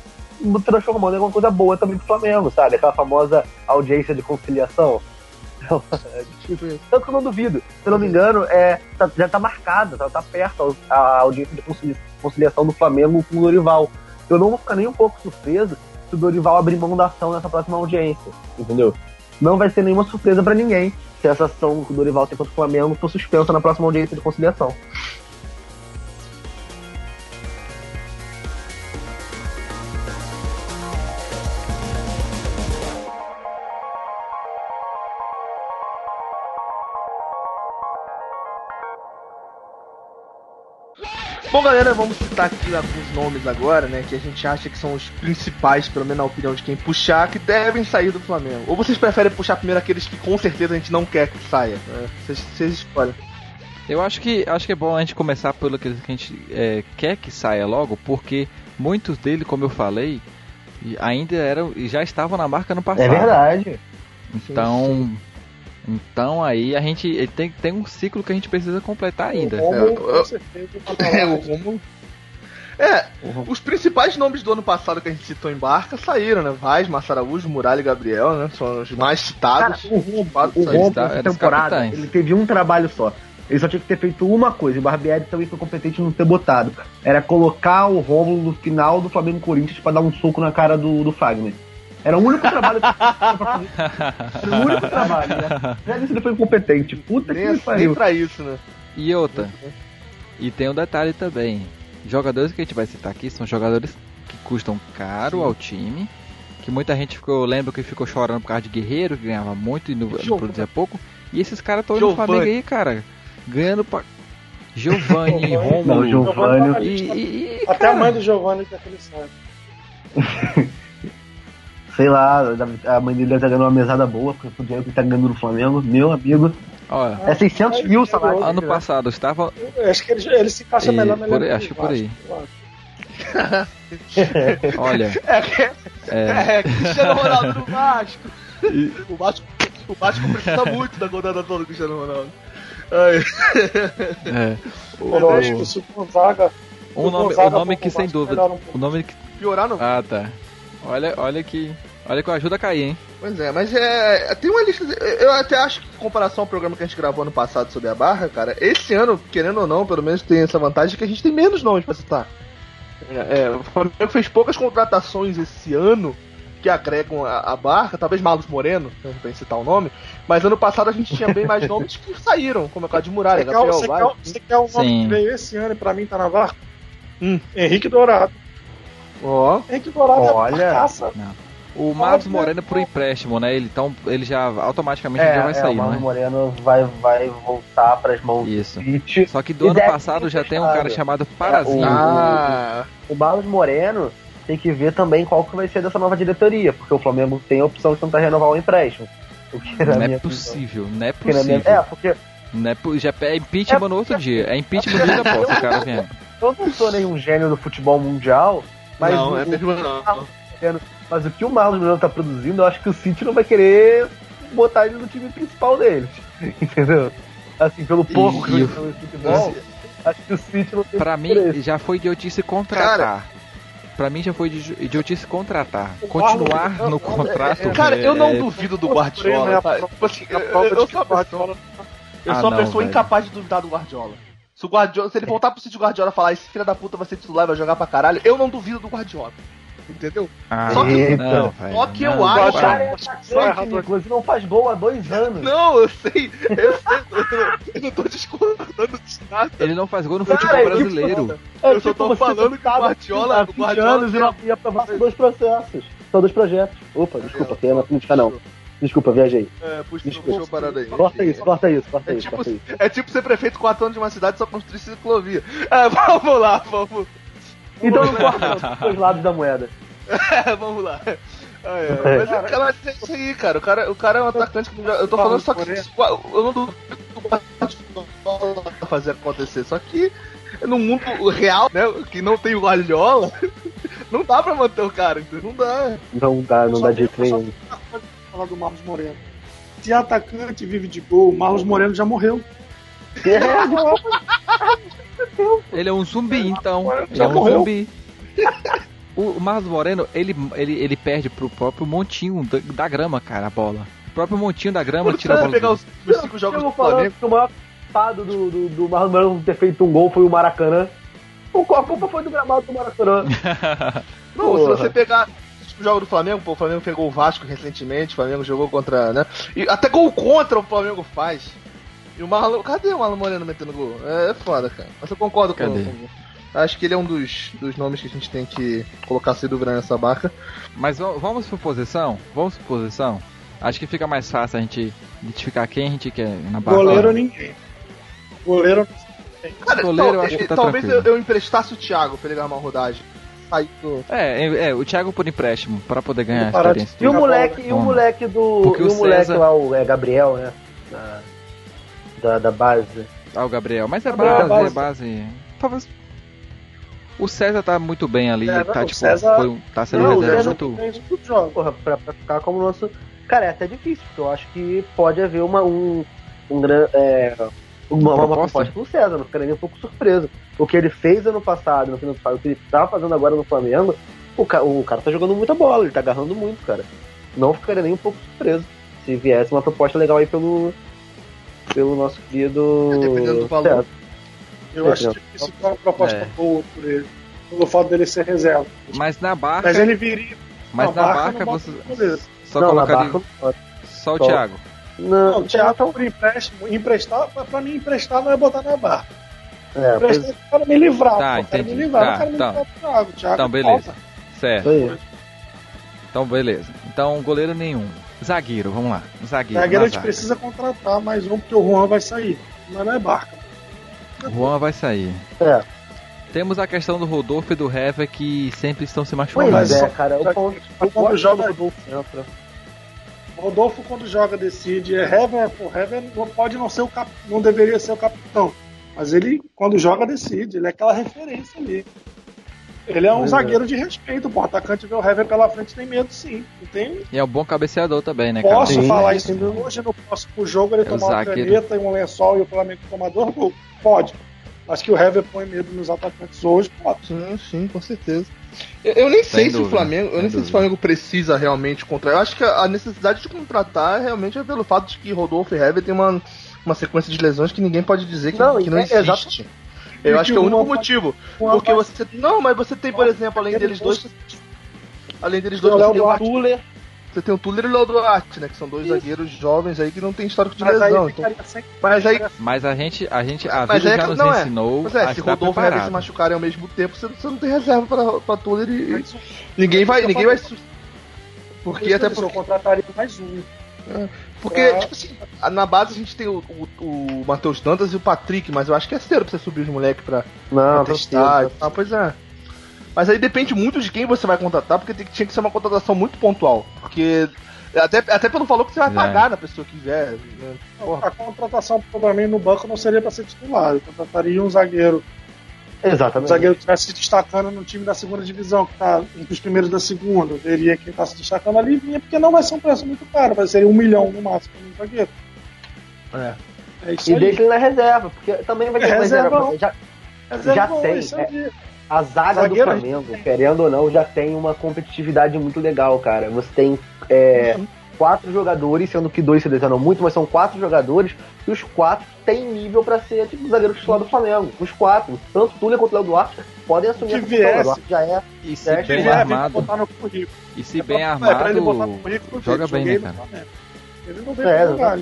transformando em alguma coisa boa também pro Flamengo, sabe? Aquela famosa audiência de conciliação. [laughs] Tanto que eu não duvido. Se eu não me engano, é, tá, já tá marcada, tá, tá perto a audiência de conciliação do Flamengo com o Dorival. Eu não vou ficar nem um pouco surpreso se o Dorival abrir mão da ação nessa próxima audiência, entendeu? Não vai ser nenhuma surpresa para ninguém se essa ação que o Dorival tem contra o Flamengo for suspensa na próxima audiência de conciliação. Bom, galera, vamos citar aqui alguns nomes agora, né? Que a gente acha que são os principais, pelo menos na opinião de quem puxar, que devem sair do Flamengo. Ou vocês preferem puxar primeiro aqueles que com certeza a gente não quer que saia? Né? Vocês, vocês escolhem. Eu acho que acho que é bom a gente começar pelo que a gente é, quer que saia logo, porque muitos dele, como eu falei, ainda eram já estavam na marca no passado. É verdade. Então, sim, sim. Então aí a gente tem, tem um ciclo que a gente precisa completar ainda. O Romulo. É, o Romulo. É, os principais nomes do ano passado que a gente citou em barca saíram, né? Vaz, Massa Araújo, Muralha e Gabriel, né? São os mais citados. Cara, o Romulo, o Romulo essa temporada, ele teve um trabalho só. Ele só tinha que ter feito uma coisa, e o Barbieri também foi competente não ter botado. Era colocar o Romulo no final do Flamengo Corinthians para dar um soco na cara do, do Fagner. Era o único trabalho que Era o único trabalho, né? Já disse ele foi incompetente. Puta nem, que pariu. Nem pra isso, né? E outra. E tem um detalhe também. Jogadores que a gente vai citar aqui são jogadores que custam caro Sim. ao time. Que muita gente ficou, lembra que ficou chorando por causa de Guerreiro, que ganhava muito e não produzia pouco. E esses caras estão indo no Flamengo aí, cara. Ganhando pra. Giovanni, Romulo. Giovanni. E, e, e, Até a mãe do Giovanni que é aquele sabe. [laughs] sei lá, a mãe dele tá ganhando uma mesada boa, porque o dinheiro que tá ganhando no Flamengo, meu amigo. Olha, é 600 mil salário. Ano passado estava. acho que ele, ele se encaixa e, melhor, melhor. Por, acho que por aí. [laughs] Olha. É, é, é Cristiano Ronaldo do Vasco. E... O Vasco. O Vasco precisa muito da contratação do Cristiano Ronaldo. Ai. É. O, eu acho que o Gonzaga. Um nome, o nome que sem dúvida. Um o nome que. Piorar não. Ah, tá. Olha, olha que. Olha que ajuda a cair, hein? Pois é, mas é. Tem uma lista. Eu até acho que, em comparação ao programa que a gente gravou ano passado sobre a barra, cara, esse ano, querendo ou não, pelo menos tem essa vantagem que a gente tem menos nomes pra citar. É, o Flamengo fez poucas contratações esse ano que agregam a, a barra, talvez Marlos Moreno, não citar o nome, mas ano passado a gente tinha bem mais nomes que saíram, como é o caso de Muralha, você Gabriel quer, você, quer, você quer um nome Sim. que veio esse ano e pra mim tá na barra? Hum. Henrique Dourado. Ó. Oh. Henrique Dourado é Olha. é caça. O Marcos Moreno é por empréstimo, né? Ele, então, ele já automaticamente é, já vai é, sair, o Marcos né? Moreno vai, vai voltar para as mãos Isso. do Só que do ano passado já tem um cara chamado Parazinho. Ah. O, o Marcos Moreno tem que ver também qual que vai ser dessa nova diretoria, porque o Flamengo tem a opção de tentar renovar o empréstimo. não é possível, não é possível. Minha... É, porque... Não é, já é impeachment é no outro dia. É impeachment no dia após o cara vem. Eu não sou nenhum gênio do futebol mundial, mas. Não, o, é mesmo não. Mas o que o Marlon Brando tá produzindo, eu acho que o City não vai querer botar ele no time principal deles. Entendeu? Assim, pelo pouco que ele no futebol, acho que o City não tem Pra mim, interesse. já foi idiotice contratar. Cara, pra mim já foi de idiotice contratar. Continuar no contrato. Cara, eu não duvido do Guardiola. Tipo assim, eu, eu sou uma pessoa, eu sou uma pessoa incapaz de duvidar do Guardiola. Se, o Guardiola, se ele voltar pro City Guardiola e falar esse filho da puta vai ser titular e vai jogar pra caralho, eu não duvido do Guardiola. Entendeu? Ah, só que, não, só que eu acho. O inclusive não faz gol há dois anos. Não, eu sei. Eu sei. Eu não tô discordando de nada. Ele não faz gol no futebol Cara, brasileiro. É, eu só tô falando que o Guardiola. O Guardiola anos e ia aprovar dois processos. São dois projetos. Opa, desculpa, é na política não. Desculpa, viajei. É, puxa, puxou a parada aí. Corta isso, corta isso, corta é isso, tipo, isso. É tipo ser prefeito quatro anos de uma cidade só construir ciclovia. É, [laughs] vamos lá, vamos. Então não corta os dois lados da moeda. [laughs] É, vamos lá. Ah, é. Mas é, cara, é isso aí, cara. O cara, o cara é um atacante que eu tô falando só que eu não duvido fazer acontecer. Só que no mundo real, né, que não tem o Guardiola, [laughs] não dá pra manter o cara, não dá. Não dá, não dá de jeito nenhum. Falar do Marlos Moreno. Se atacante vive de gol, o Marlos Moreno já morreu. [laughs] Ele é um zumbi, então. Já é um morreu. zumbi. O Marlos Moreno, ele, ele, ele perde pro próprio montinho da, da grama, cara, a bola. O próprio montinho da grama tira a bola. pegar os, os cinco jogos do Flamengo. Que o maior culpado do, do, do Marlos Moreno ter feito um gol foi o Maracanã. A culpa foi do gramado do Maracanã. [laughs] Não, Porra. se você pegar jogo do Flamengo, pô, o Flamengo pegou o Vasco recentemente, o Flamengo jogou contra, né? E até gol contra o Flamengo faz. E o Marlon. Cadê o Marlon Moreno metendo gol? É, é foda, cara. Mas eu concordo com, com Acho que ele é um dos, dos nomes que a gente tem que colocar sem dúvida nessa barca. Mas vamos por posição? Vamos por posição? Acho que fica mais fácil a gente identificar quem a gente quer na barca. Goleiro ninguém. Goleiro Cara, goleiro, tal, eu acho que tá talvez eu, eu, emprestasse o Thiago pra ele ganhar uma rodagem. É, é, é, o Thiago por empréstimo, para poder ganhar experiência. E o moleque, e o moleque do. Porque e o, o moleque César... lá, o é, Gabriel, né? Da, da, da, base. Ah, o Gabriel. Mas é base, base, é base. Talvez. O César tá muito bem ali, é, tá, tipo, César... foi, tá sendo não, reserva muito. muito Porra, pra, pra ficar como nosso. Cara, é até difícil, porque eu acho que pode haver uma, um, um, é, uma, proposta? uma proposta pro César, não ficaria nem um pouco surpreso. O que ele fez ano passado, no final do passado, o que ele tá fazendo agora no Flamengo, o, ca o cara tá jogando muita bola, ele tá agarrando muito, cara. Não ficaria nem um pouco surpreso se viesse uma proposta legal aí pelo, pelo nosso querido. É, dependendo do valor. César. Eu é, acho difícil ter uma proposta é. boa por ele. Pelo fato dele ser reserva. Mas na barca. Mas ele viria. Mas na, na barca, barca você. Só não, colocaria. Barca, só o só. Thiago. Não, não o Thiago tá por empréstimo. Emprestar, pra mim, emprestar não é botar na barra. É, emprestar pois... para me livrar. Tá, pô, entendi. me livrar, tá, me então. livrar Thiago. Thiago. Então, beleza. Falta. Certo. Então, beleza. Então, goleiro nenhum. Zagueiro, vamos lá. Zagueiro. Zagueiro a gente precisa contratar mais um, porque o Juan vai sair. Mas não é barca. O Juan vai sair. É. Temos a questão do Rodolfo e do Hever que sempre estão se machucando. Pois é, cara. O ponto, o ponto joga o Rodolfo entra. Rodolfo, quando joga, decide. É Hever, pô, Hever pode não ser o cap... não deveria ser o capitão. Mas ele, quando joga, decide. Ele é aquela referência ali. Ele é um é. zagueiro de respeito, pô. O atacante vê o Hever pela frente tem medo, sim. tem... E é um bom cabeceador também, né, cara? Posso sim, falar isso hoje no próximo jogo, ele é tomar uma caneta e um lençol e o Flamengo tomar dois gols? Pode. Acho que o Hever põe medo nos atacantes hoje, pode. Sim, sim, com certeza. Eu, eu nem sei se o Flamengo. Eu nem sei se o Flamengo precisa realmente contratar. Eu acho que a necessidade de contratar realmente é pelo fato de que Rodolfo e Hever tem uma, uma sequência de lesões que ninguém pode dizer que não, que não é, existe. Eu acho que é o único motivo. Porque você. Não, mas você tem, por exemplo, além deles dois. Além deles dois, você tem o Tuller. Você tem o Tuller e o Léo Duarte, né? Que são dois Isso. zagueiros jovens aí que não tem histórico de mas lesão. Aí, então... Mas aí. Mas a gente. A gente. A mas vida é, já nos não é. ensinou. Mas é, se Rodolfo e Hever se machucarem ao mesmo tempo, você, você não tem reserva pra, pra Tuller e. Ninguém vai. Ninguém vai. Porque até porque. Eu contrataria mais um. É, porque, é. tipo assim, na base a gente tem o, o, o Matheus Dantas e o Patrick, mas eu acho que é cedo pra você subir os moleques pra, não, pra testar. Ah, pois é. Mas aí depende muito de quem você vai contratar, porque tem, tinha que ser uma contratação muito pontual. Porque. Até, até pelo valor que você vai é. pagar na pessoa que vier. Né? A contratação, provavelmente, no banco não seria para ser titular. Eu contrataria um zagueiro. Exatamente. Um zagueiro que estivesse se destacando no time da segunda divisão, que está entre os primeiros da segunda. Eu veria quem está se destacando ali vinha, porque não vai ser um preço muito caro, vai ser um milhão no máximo um zagueiro. É. é e aí. deixa ele na reserva, porque também vai ter é reserva. reserva já, reserva já tem. É, a zaga Zagueiro, do Flamengo, querendo ou não, já tem uma competitividade muito legal, cara. Você tem é, uhum. quatro jogadores, sendo que dois se lesionam muito, mas são quatro jogadores, e os quatro têm nível para ser tipo zagueiro titular do Flamengo. Os quatro, tanto Túlio quanto o Léo Duarte, podem assumir que função. já é. E se é, bem armado. E se bem armado, joga bem, né, cara? Ele não veio é, jogar.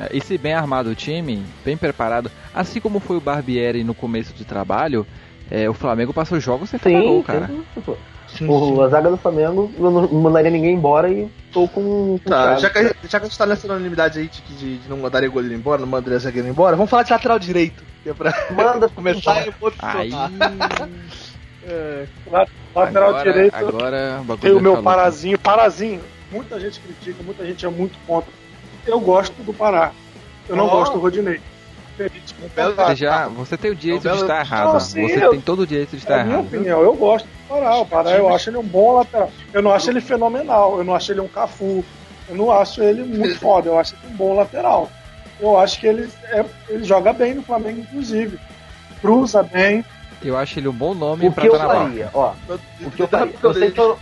É, e se bem armado o time, bem preparado, assim como foi o Barbieri no começo de trabalho, é, o Flamengo passou jogos sem fazer gol, cara. Sim, sim, o, a zaga do Flamengo eu não mandaria ninguém embora e tô com. com tá, já que, já que a gente tá nessa unanimidade aí de, de, de não mandaria goleiro embora, não mandaria zagueiro embora, vamos falar de lateral direito. Que é pra [laughs] Manda [laughs] começar e Aí. [laughs] é. Lateral agora, direito. Agora tem o meu Parazinho. Parazinho, muita gente critica, muita gente é muito contra. Eu gosto do Pará. Eu não oh. gosto do Rodinei. Você, já, você tem o direito de estar errado. Não, sim, você eu, tem todo o direito de estar é errado. minha opinião, eu gosto do Pará. O Pará eu acho ele um bom lateral. Eu não acho ele fenomenal. Eu não acho ele um Cafu. Eu não acho ele muito [laughs] foda. Eu acho ele um bom lateral. Eu acho que ele, é, ele joga bem no Flamengo, inclusive. Cruza bem. Eu acho ele um bom nome para estar na faria, ó, O que eu faria? Eu sei que eu, eu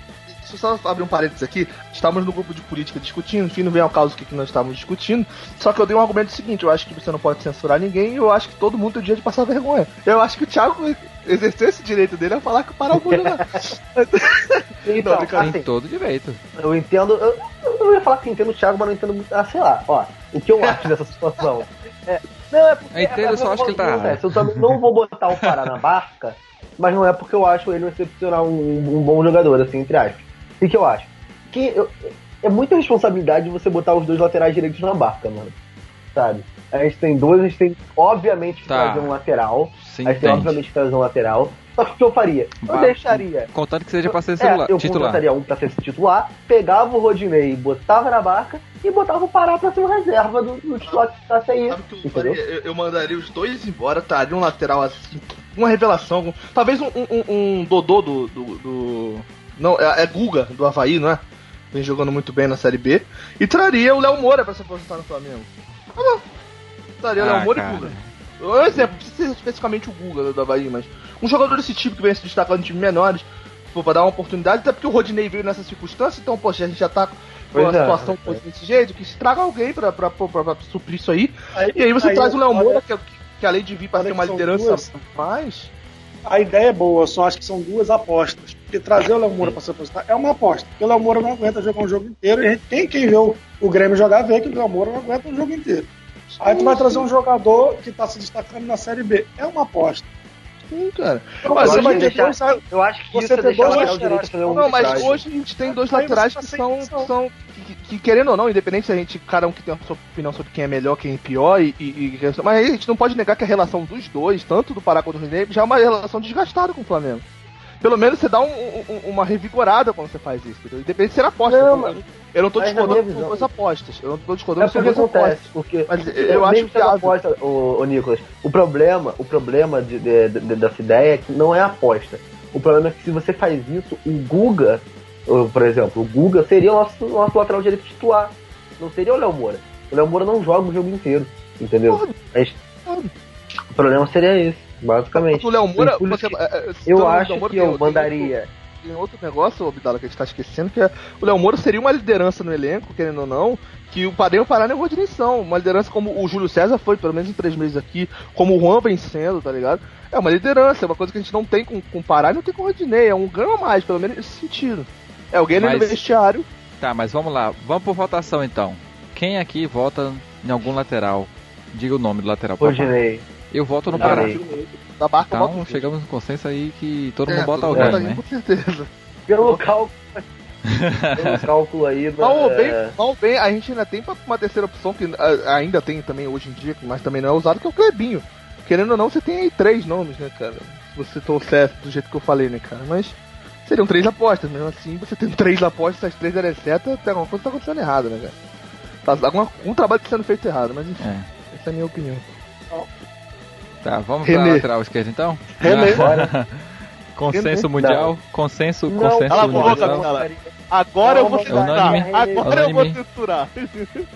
só abrir um parênteses aqui. Estávamos no grupo de política discutindo, enfim, não vem ao caso o que nós estávamos discutindo. Só que eu dei um argumento seguinte: eu acho que você não pode censurar ninguém e eu acho que todo mundo tem o dia de passar vergonha. Eu acho que o Thiago exerceu esse direito dele a falar que o mundo [laughs] então, não, assim, tem todo direito. Eu entendo. Eu, eu não ia falar que entendo o Thiago, mas não entendo muito. Ah, sei lá, ó. O que eu acho dessa situação? É, não, é porque. Eu entendo, é, só acho que ele tá. Eu também não vou botar o Pará na barca, mas não é porque eu acho ele um excepcional, um, um bom jogador, assim, entre aspas. O que eu acho? Que eu, é muita responsabilidade você botar os dois laterais direitos na barca, mano. Sabe? a gente tem dois, a gente tem obviamente que tá. trazer um lateral. Sim, a gente tem obviamente que trazer um lateral. Só que o que eu faria? Eu deixaria. Contando que seja pra ser celular, é, eu titular. contrataria um pra ser titular, pegava o Rodinei, botava na barca e botava o Pará pra ser o reserva do, do titular que tá aí. Sabe que eu, faria? Eu, eu, mandaria os dois embora, estaria um lateral assim, uma revelação. Talvez um, um, um Dodô do, do, do. Não, é, é Guga do Havaí, não é? Vem jogando muito bem na Série B. E traria o Léo Moura pra se aposentar no Flamengo. Tá bom. Traria ah, o Léo Moura cara. e Guga. Um exemplo, precisa ser especificamente o Guga do Havaí, mas um jogador desse tipo que vem se destacando em times menores, pô, pra dar uma oportunidade, até porque o Rodinei veio nessa circunstância, então, poxa, a gente já tá com uma é, situação é. desse jeito, que se traga alguém pra, pra, pra, pra suprir isso aí. aí e aí você aí, traz o Léo Moura, que, que, além de vir para ter uma liderança duas, mais. A ideia é boa, só acho que são duas apostas. Porque trazer o Léo Moura pra se apostar é uma aposta. Porque o Léo Moura não aguenta jogar um jogo inteiro. E a gente, quem, quem vê o, o Grêmio jogar vê que o Léo Moura não aguenta um jogo inteiro. Aí tu vai trazer um jogador que tá se destacando na Série B. É uma aposta. Sim, cara. Mas você vai deixar, dois, eu acho que você tem dois laterais. Um não, mas hoje a gente tem dois laterais que são, que são que, que, querendo ou não, independente se a gente, cada um que tem a sua opinião sobre quem é melhor, quem é pior, e, e, e mas a gente não pode negar que a relação dos dois, tanto do Pará quanto do René, já é uma relação desgastada com o Flamengo pelo menos você dá um, um, uma revigorada quando você faz isso, entendeu? Independente de ser aposta. Não, mas, eu não tô discordando com as apostas. Eu não tô discordando é com as apostas. Porque mas eu, eu acho que aposta, o, o Nicolas, o problema, o problema de, de, de, dessa ideia é que não é aposta. O problema é que se você faz isso, o Guga, por exemplo, o Guga seria o nosso, nosso lateral direito titular. Não seria o Léo Moura. O Léo Moura não joga o jogo inteiro, entendeu? Gente, o problema seria esse. Basicamente. O Léo Moura, você, é, é, eu acho Moura, que eu mandaria. Tem outro negócio, Abdala, que a gente tá esquecendo, que é o Léo Moura seria uma liderança no elenco, querendo ou não, que o Padrinho Pará não é dimensão. Uma liderança como o Júlio César foi, pelo menos em três meses aqui, como o Juan vem sendo, tá ligado? É uma liderança, é uma coisa que a gente não tem com, com o Pará e não tem com o Rodinei, é um ganho a mais, pelo menos nesse sentido. É alguém mas... no vestiário. Tá, mas vamos lá, vamos por votação então. Quem aqui vota em algum lateral? Diga o nome do lateral. Rodinei. Eu voto no Pará. Da barca então chegamos no consenso aí que todo é, mundo bota alguém, né? Com certeza. [laughs] Pelo cálculo. Pelo [laughs] cálculo aí. Da... Mal, bem, mal bem, a gente ainda tem uma terceira opção que ainda tem também hoje em dia, mas também não é usado, que é o Clebinho. Querendo ou não, você tem aí três nomes, né, cara? Se você trouxer do jeito que eu falei, né, cara? Mas seriam três apostas, mesmo assim, você tem [laughs] três apostas, se as três derem certo, tem alguma coisa que tá acontecendo errado, né, cara? Tá, alguma, um trabalho tá sendo feito errado, mas enfim, é. essa é a minha opinião. Tá, vamos René. pra lateral esquerda então? René. [laughs] Consenso René. mundial? Não. Consenso, não. consenso Cala mundial. Agora eu vou censurar. Agora eu vou censurar.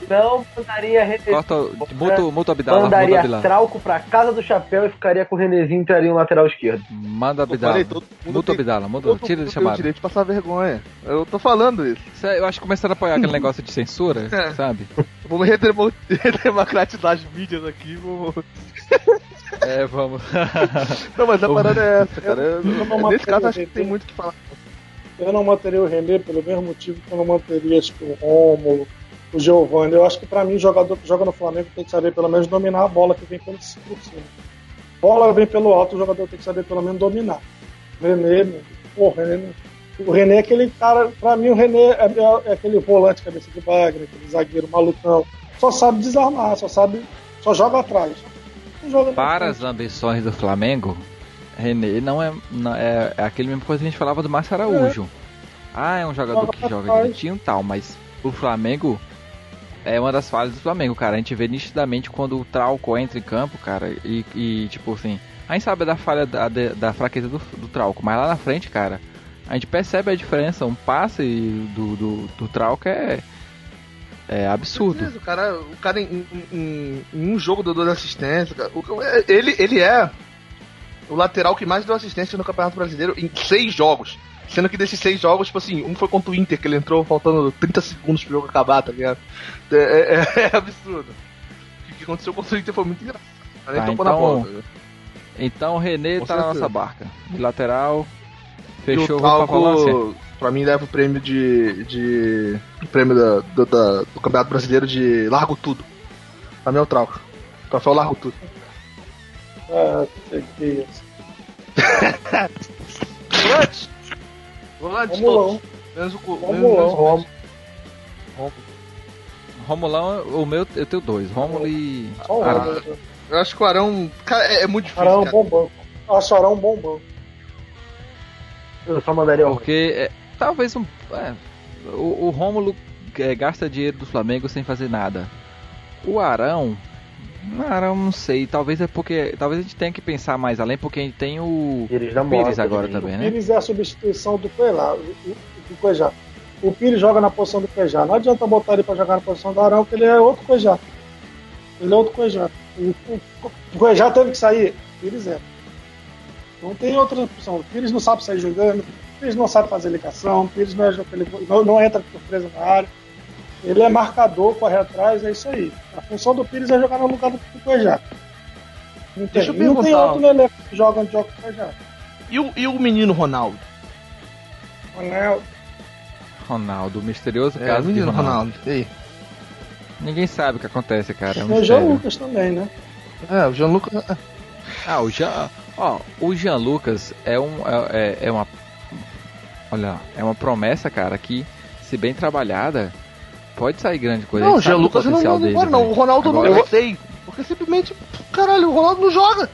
Não mandaria René. Corta, muta, muta Abdala. Mandaria muta Abdala. Trauco pra casa do chapéu e ficaria com o Renezinho e entraria um lateral esquerdo. Manda Abdala. Muta Abdala, muta, tira de chamada. direito de passar vergonha. Eu tô falando isso. Eu acho que começaram a apoiar aquele negócio de censura, é. sabe? Vamos [laughs] redemocratizar as mídias aqui. Vamos... É, vamos. [laughs] não, mas a parada é essa, cara. Eu, eu nesse caso, acho que tem muito o que falar. Eu não manteria o René pelo mesmo motivo que eu não manteria que o Romulo, o Giovanni. Eu acho que para mim, jogador que joga no Flamengo tem que saber pelo menos dominar a bola que vem pelo por cima. Bola vem pelo alto, o jogador tem que saber pelo menos dominar. René, pô, René, o René é aquele cara, pra mim o René é, é, é aquele volante cabeça de bagre, aquele zagueiro malucão. Só sabe desarmar, só sabe, só joga atrás. Para as ambições do Flamengo, René não é, não é, é aquele mesmo coisa que a gente falava do Márcio Araújo. É. Ah, é um jogador que joga direitinho e tal, mas o Flamengo é uma das falhas do Flamengo, cara. A gente vê nitidamente quando o Trauco entra em campo, cara, e, e tipo assim, a gente sabe da falha da, da fraqueza do, do Trauco, mas lá na frente, cara, a gente percebe a diferença. Um passe do, do, do Trauco é é absurdo. o cara, o cara em, em, em um jogo deu duas assistências. Cara. Ele, ele é o lateral que mais deu assistência no Campeonato Brasileiro em seis jogos. Sendo que desses seis jogos, tipo assim, um foi contra o Inter, que ele entrou faltando 30 segundos pro jogo acabar, tá ligado? É, é, é, [laughs] é absurdo. O que aconteceu contra o Inter foi muito engraçado. Tá, então, tá então o René Com tá certeza. na nossa barca. De lateral, fechou o falar Pra mim leva o prêmio de. de o prêmio da, do, da, do Campeonato Brasileiro de Largo Tudo. Pra mim é o Trauco. Troféu Largo Tudo. Ah, que. Volantes! [laughs] Volantes todos. Menos o Romulão. Romulão, o meu, eu tenho dois, Romulo e. O Arão. Eu acho que o Arão. Cara, é, é muito difícil. Arão é um bom banco. Eu acho o Arão um bom banco. Eu só mandaria. Porque é, talvez um. é, o, o Rômulo é, gasta dinheiro do Flamengo sem fazer nada. O Arão. O Arão não sei, talvez é porque. Talvez a gente tenha que pensar mais além, porque a gente tem o Pires da Pires agora também, O né? Pires é a substituição do Coelho, do Cuejá. O Pires joga na posição do Cuejá. Não adianta botar ele pra jogar na posição do Arão, porque ele é outro Cuejá. Ele é outro Cuejá. O, o, o Cuejá teve que sair. O Pires é. Não tem outra opção. O Pires não sabe sair jogando. O Pires não sabe fazer ligação. O Pires não, é, não, não entra com surpresa na área. Ele é marcador, corre atrás, é isso aí. A função do Pires é jogar no lugar do Cuejá. Não tem, Deixa eu não tem outro no elenco que joga onde joga o Cuejá. E o, e o menino Ronaldo? Ronaldo. Ronaldo, o misterioso É, o caso de menino Ronaldo. Ronaldo. E aí? Ninguém sabe o que acontece, cara. É um Tem o João mistério. Lucas também, né? É, o Gianluca. Ah, o Jean. Ó, o Jean Lucas é um. É, é- é uma. Olha, é uma promessa, cara, que, se bem trabalhada, pode sair grande coisa. Não, A o Gianluca não não dele, embora, não. velho. O Ronaldo Agora- eu não sei. Porque simplesmente, caralho, o Ronaldo não joga.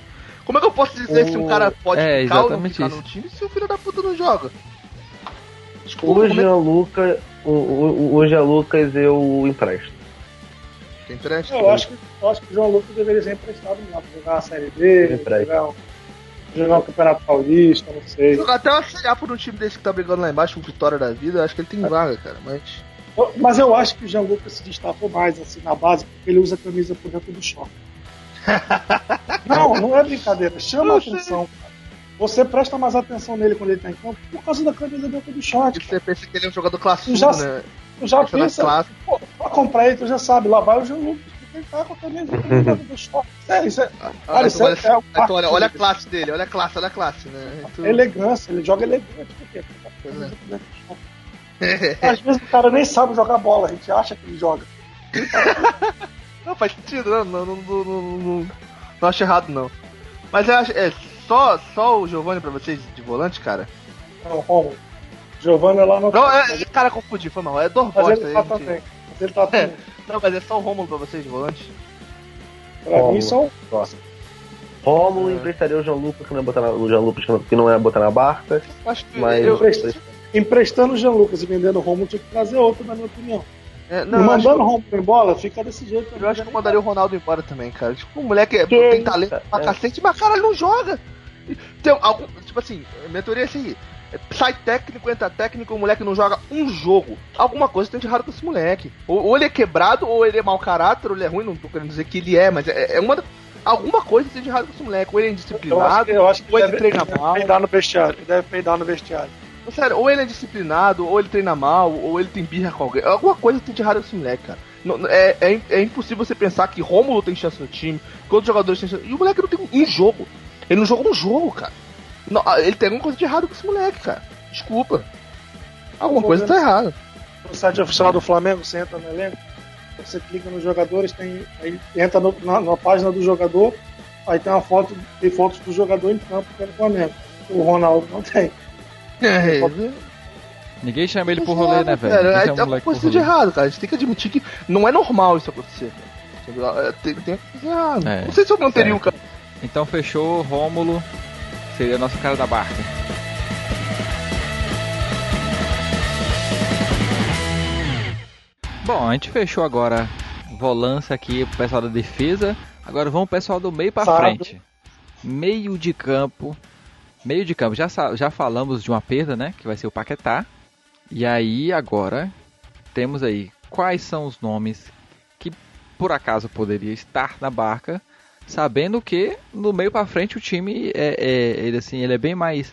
Como é que eu posso dizer se um cara pode É, ficar ou não ficar isso. no time se o filho da puta não joga? Desculpa, O como é Jean Lucas, o, o, o Jean Lucas eu empresto. tem empréstimo? Eu acho que, eu acho que o João Lucas deveria ser emprestado lá, pra jogar a Série B, Empresta. jogar, jogar o Campeonato Paulista, não sei. Jogar até uma Série A por um time desse que tá brigando lá embaixo, um Vitória da vida, eu acho que ele tem vaga, cara. Mas. Eu- Mas eu acho que o Jean Lucas se destacou mais assim na base, porque ele usa a camisa por dentro do short. [laughs] não, não é brincadeira, chama a atenção. cara. Você presta mais atenção nele quando ele tá em campo por causa da camisa dentro do short. Você pensa que ele é um jogador classudo, Já- né? Tu já Pensa pô, pra comprar ele, tu já sabe, lá vai o Jean Lucas, tá com a camisa do. É, isso é, Ah, Cara, isso olha, é- é o então, olha, olha a classe dele, olha a classe, olha a classe, né? Então- elegância, ele joga elegante. Porque é. [laughs] Às vezes o cara nem sabe jogar bola, a gente acha que ele joga. Não, faz sentido, não, não, não, não, não, não- acho errado, não. Mas eu acho, é só, só o Giovanni pra vocês de volante, cara? Não, Romulo. Giovanni lá não. Não, é, cara, confundi, foi mal. É Dor mas ele tá gente. também. Mas ele tá também. Não, mas é só o Romulo pra vocês de volante? Pra Romulo. mim são. Romulo emprestaria o Jean Lucas, que não é botar na, o Jean Lucas que não é botar na barca, Eu Acho que mas eu, Empresta- Emprestando o Jean Lucas e vendendo o Romulo, tinha que trazer outro, na minha opinião. é, Não, eu mandando o Romulo embora, fica desse jeito. eu acho que eu mandaria o Ronaldo embora também, cara. Tipo, o moleque é- Que tem talento pra É. cacete, mas cara, ele não joga. Tem algum, tipo assim, minha teoria é assim: é, sai técnico, entra técnico, o moleque não joga um jogo. Alguma coisa tem de errado com esse moleque. Ou, ou ele é quebrado, ou ele é mau caráter, ou ele é ruim, não tô querendo dizer que ele é, mas é, é uma. Alguma coisa tem de errado com esse moleque. Ou ele é Eu acho, indisciplinado, que- eu acho que ou ele deve, treina deve mal. peidar no vestiário. Deve peidar no vestiário. Sério, ou ele é disciplinado, ou ele treina mal, ou ele tem birra com alguém. Alguma coisa tem de errado com esse moleque, cara. Não- é, é, é impossível você pensar que Rômulo tem chance no time, que outros jogadores têm chance. E o moleque não tem um jogo. Ele não joga um jogo, cara. Não, ah, ele tem alguma coisa de errado com esse moleque, cara. Desculpa. Alguma coisa tá errada. No site oficial do Flamengo, você entra no elenco, você clica nos jogadores, tem, aí entra no- na, na página do jogador, aí tem uma foto, tem fotos do jogador em campo que é do Flamengo. O Ronaldo não tem. É, Ninguém chama ele pro rolê, né, velho? É, é moleque coisa de errado, cara. A gente tem que admitir que não é normal isso acontecer. cara. É, Tem, tem coisa errada. É, Não sei se eu manteria o cara. Então fechou, Rômulo seria nosso cara da barca. Bom, a gente fechou agora volância aqui pro pessoal da defesa. Agora vamos pro pessoal do meio Sábado. frente. Meio de campo. Meio de campo. Já, já falamos de uma perda, né? Que vai ser o Paquetá. E aí agora temos aí quais são os nomes que por acaso poderia estar na barca, sabendo que no meio pra frente o time é, é- ele assim, ele é bem mais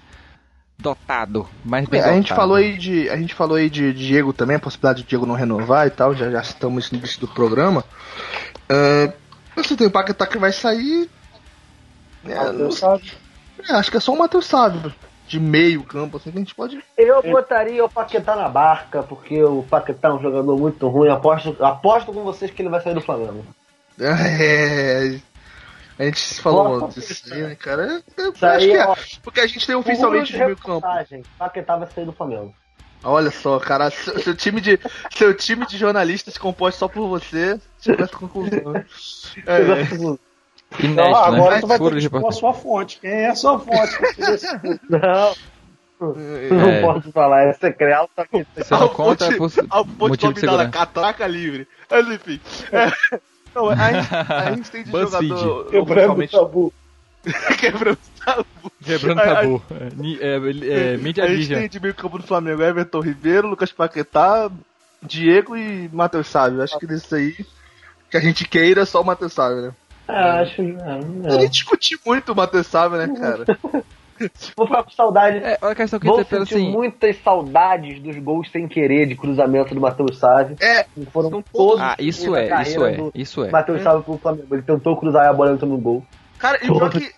dotado, mais bem É, a gente dotado. falou aí de a gente falou aí de Diego também, a possibilidade de Diego não renovar e tal, já, já citamos isso no início do programa. É, você tem o Paquetá que vai sair. É, não sabe? é, acho que é só o Matheus Sávio de meio campo, assim, que a gente pode. Eu botaria o Paquetá na barca, porque o Paquetá é um jogador muito ruim. Aposto, aposto com vocês que ele vai sair do Flamengo. [laughs] É, a gente falou Nossa, disso aí, né, cara? Eu, eu Isso acho aí, que é. ó, Porque a gente tem Furo oficialmente de meio campo. Paquetá vai sair do Flamengo. Olha só, cara, seu, seu, time de seu time de jornalistas composto só por você, chegou essa conclusão. É. Inédito, não, agora né? tu vai ter que expor a sua fonte. Quem é a sua fonte? [laughs] não. É. Não posso falar, é secreto. Você não conta é por motivo de segurança. Catraca livre. Mas enfim. É, não, a, gente, a gente tem de [laughs] jogador... Quebrando o tabu. [laughs] Quebrando tabu. Quebrando tabu. É, é, é, a gente tem de meio campo do Flamengo Everton Ribeiro, Lucas Paquetá, Diego e Matheus Sávio. Acho que desse aí, que a gente queira, só o Matheus Sávio, né? Ah, acho que não. não. A gente discutiu muito o Matheus Sávio, né, cara? [laughs] [laughs] Vou ficar com saudade. É, a questão que Vou sentir assim... muitas saudades dos gols sem querer de cruzamento do Matheus Sávio. É, foram todos. Ah, isso é, isso é, isso é. Matheus é. Sávio pro Flamengo. Ele tentou cruzar e a bola entrou no gol. Cara, e pior que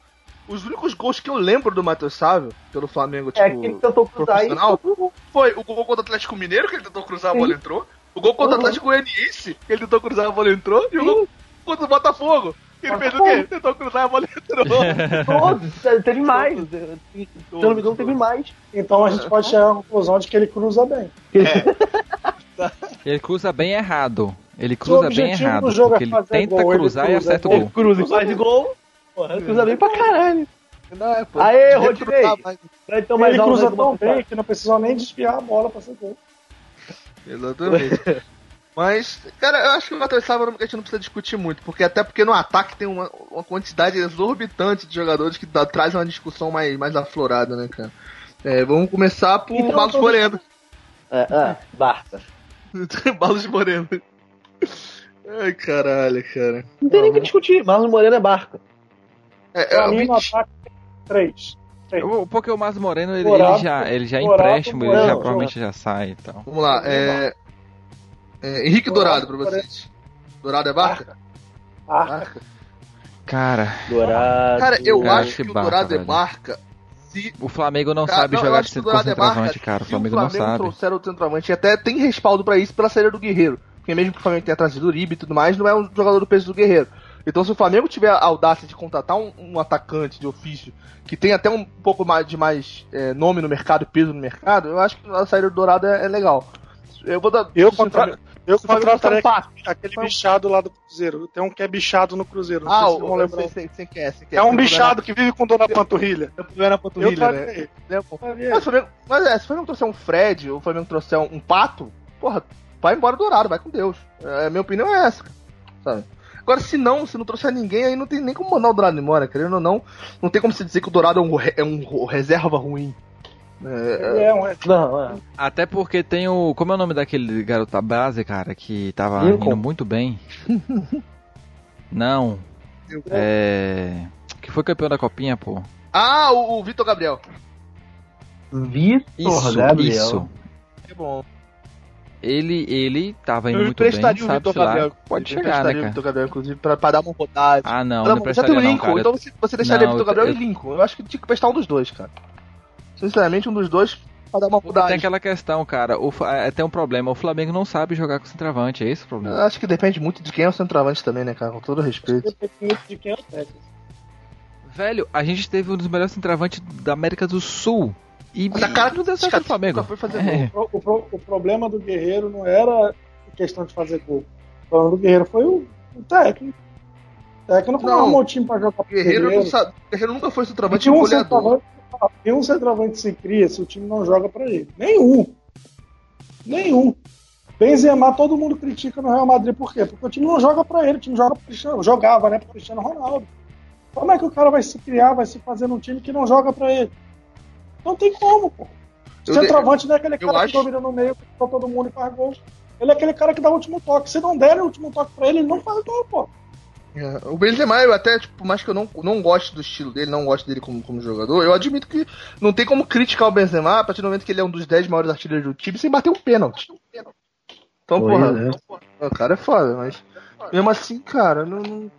os únicos gols que eu lembro do Matheus Sávio pelo Flamengo, tipo, é que ele tentou cruzar profissional, foi o gol contra o Atlético Mineiro, que ele tentou cruzar Sim. a bola entrou. O gol contra o Atlético Goianiense, que ele tentou cruzar a bola entrou. E o gol contra o Botafogo. Ele fez o quê? Tentou cruzar a bola entrou. [laughs] Todos, teve mais. Se não me engano, teve mais. Então a gente pode chegar à conclusão de que ele cruza bem. É. [laughs] ele cruza bem errado. Ele cruza bem errado. Porque é ele tenta gol, cruzar ele e acerta o gol. Ele cruza e faz gol. Porra, cruza bem pra caralho. Não, é, pô, Aê, Rodney! Então, mais ele cruza tão bem que não precisa nem desviar a bola pra ser gol. Exatamente. [laughs] Mas, cara, eu acho que o Matheus Sávio a gente não precisa discutir muito, porque até porque no ataque tem uma, uma quantidade exorbitante de jogadores que dá, traz uma discussão mais, mais aflorada, né, cara? É, vamos começar por então, Marlos Moreno. É, é, Barça. [laughs] Marlos Moreno. Ai, caralho, cara. Não tem nem que discutir, Marlos Moreno é Barca. É, é, pra no ataque, três. Porque o Moreno, ele, ele já, ele já é empréstimo, ele já provavelmente já sai e então. tal. Vamos lá, é... É, Henrique Dourado, Dourado pra vocês. Dourado é barca? Barca. Cara. Dourado. Cara, eu cara, acho que, o Dourado é barca. Se... O Flamengo não cara, sabe não, jogar de centroavante, é cara. O Flamengo, não sabe. O Flamengo trouxeram o centroavante e até tem respaldo pra isso pela saída do Guerreiro. Porque mesmo que o Flamengo tenha trazido o Uribe e tudo mais, não é um jogador do peso do Guerreiro. Então, se o Flamengo tiver a audácia de contratar um, um atacante de ofício que tem até um pouco mais de mais é, nome no mercado, peso no mercado, eu acho que a saída do Dourado é, é legal. Eu vou dar. Eu, contra... eu contrataria um aquele bichado lá do Cruzeiro. Tem um que é bichado no Cruzeiro. ah, o, vão lembrar. Sei, sei, quer, quer, é um bichado que vive com dor na panturrilha. Dor na panturrilha, né? É, mas, mas é, se o Flamengo trouxer um Fred, ou o Flamengo trouxer um, um pato, porra, vai embora dourado, vai com Deus. É, minha opinião é essa, sabe? Agora, se não, se não trouxer ninguém, aí não tem nem como mandar o Dourado embora, querendo ou não. Não tem como se dizer que o Dourado é um, é um reserva ruim. É, é um... Não, é. Até porque tem o. Como é o nome daquele garoto da base, cara, que tava Lincoln. indo muito bem? [laughs] Não. É. Que foi campeão da copinha, pô. Ah, o, o Vitor Gabriel. Vitor isso, Gabriel. Isso. Que bom. Ele, ele tava indo eu muito bem, sabe, o Vitor Gabriel. Pode chegar, né, cara? o Vitor Gabriel, inclusive, pra, pra dar uma rodada. Ah, não, não, não Já tem o Lincoln, então você, você deixaria o Vitor Gabriel eu... e Lincoln. Eu acho que tinha que prestar um dos dois, cara. Sinceramente, um dos dois pra dar uma mudada. Tem aquela questão, cara. O, é, tem um problema. O Flamengo não sabe jogar com centroavante. É esse o problema. Eu acho que depende muito de quem é o centroavante também, né, cara? Com todo respeito. Depende muito de quem é o técnico. Velho, a gente teve um dos melhores centroavantes da América do Sul. E na cara não deu certo no Flamengo. Foi fazer é. gol. O, o, o, problema do Guerreiro não era questão de fazer gol. O problema do Guerreiro foi o, o técnico. O técnico não, arrumou o time pra jogar Guerreiro. Guerreiro. Não Guerreiro nunca foi centroavante um goleador. Nenhum centroavante se cria se o time não joga para ele. Nenhum. Nenhum. Benzema todo mundo critica no Real Madrid por quê? Porque o time não joga para ele, o time joga pro Cristiano, jogava, né, pro Cristiano Ronaldo. Como é que o cara vai se criar, vai se fazer num time que não joga para ele? Não tem como, pô. O centroavante não é aquele cara acho... que domina no meio, que todo mundo e faz gol. Ele é aquele cara que dá o último toque. Se não der o último toque pra ele, ele não faz gol, pô. É, o Benzema, eu até, tipo, por mais que eu não, não goste do estilo dele, não gosto dele como, como jogador, eu admito que não tem como criticar o Benzema a partir do momento que ele é um dos 10 maiores artilheiros do time sem bater um pênalti. Então, Foi, porra, né? o cara é foda, mas mesmo assim, cara, não. não...